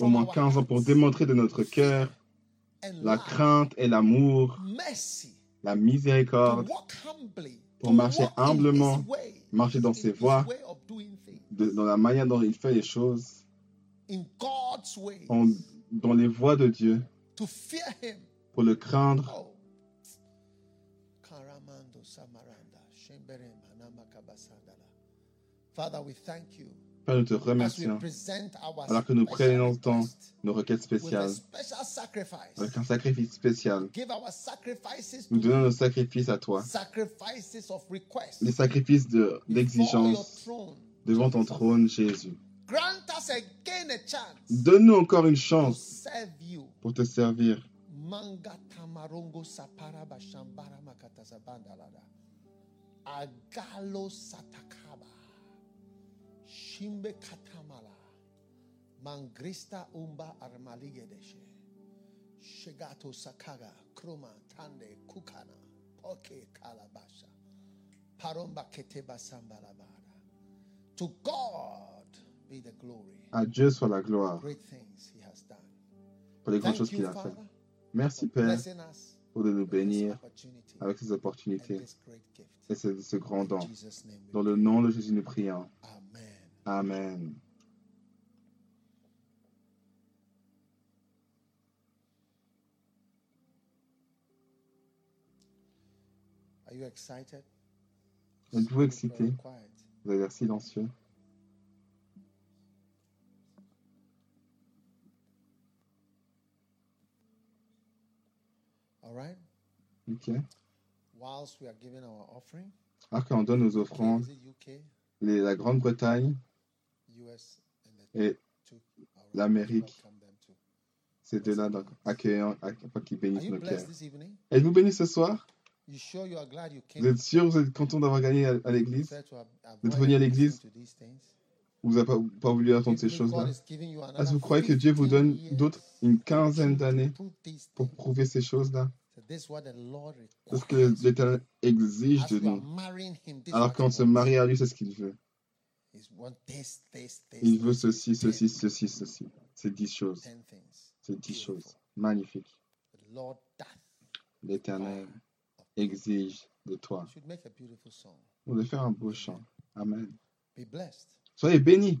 Speaker 2: au moins
Speaker 3: our
Speaker 2: 15 ans pour démontrer de notre cœur la crainte et l'amour, la miséricorde, pour marcher humblement, marcher dans ses voies, de- dans la manière dont il fait les choses,
Speaker 3: in God's way,
Speaker 2: en- dans les voies de Dieu,
Speaker 3: to fear him.
Speaker 2: pour le craindre.
Speaker 3: Oh. Father, we thank you
Speaker 2: Père, nous te remercions
Speaker 3: our
Speaker 2: alors que nous présentons
Speaker 3: request
Speaker 2: nos requêtes spéciales avec un sacrifice spécial. Nous donnons nos sacrifices à toi, les sacrifices d'exigence devant ton trône, Jésus. Donne-nous encore une chance pour te servir.
Speaker 3: Agalo satakaba. Shimbe katamala. Mangrista umba armaligedeshe. Shegato sakaga. Kruma tande kukana. Poke kalabasha. Paromba keteba sambalabada. To God be the glory.
Speaker 2: À Dieu soit la gloire
Speaker 3: Great things he has done.
Speaker 2: pour les grandes choses qu'il a fait.
Speaker 3: Father,
Speaker 2: Merci
Speaker 3: for
Speaker 2: Père pour de nous bénir avec ces
Speaker 3: and
Speaker 2: opportunités et ce, ce grand don. Dans le nom de Jésus, nous prions.
Speaker 3: Amen.
Speaker 2: Amen.
Speaker 3: Are you excited?
Speaker 2: Êtes-vous excité? Vous avez l'air silencieux.
Speaker 3: All right.
Speaker 2: Ok.
Speaker 3: Whilst we are giving our offering,
Speaker 2: Alors qu'on donne nos offrandes, les- la Grande-Bretagne, Et l'Amérique. Ces deux-là, donc accueillant, afin qu'ils bénissent
Speaker 3: you
Speaker 2: nos cœurs. Êtes-vous bénis ce soir? Vous êtes sûr, vous êtes content d'avoir gagné à, l'église? Vous êtes venu à l'église? Vous n'avez pas, pas voulu entendre ces choses-là? Est-ce que vous croyez que Dieu vous donne
Speaker 3: 15
Speaker 2: d'autres, une quinzaine d'années pour prouver ces choses-là? C'est ce que l'Éternel exige de nous. Alors qu'on se marie à lui, c'est ce qu'il veut. Il veut ceci, ceci, ceci, ceci. C'est dix choses. C'est dix choses. Magnifique. L'Éternel exige de toi. On doit faire un beau chant. Amen. Soyez bénis.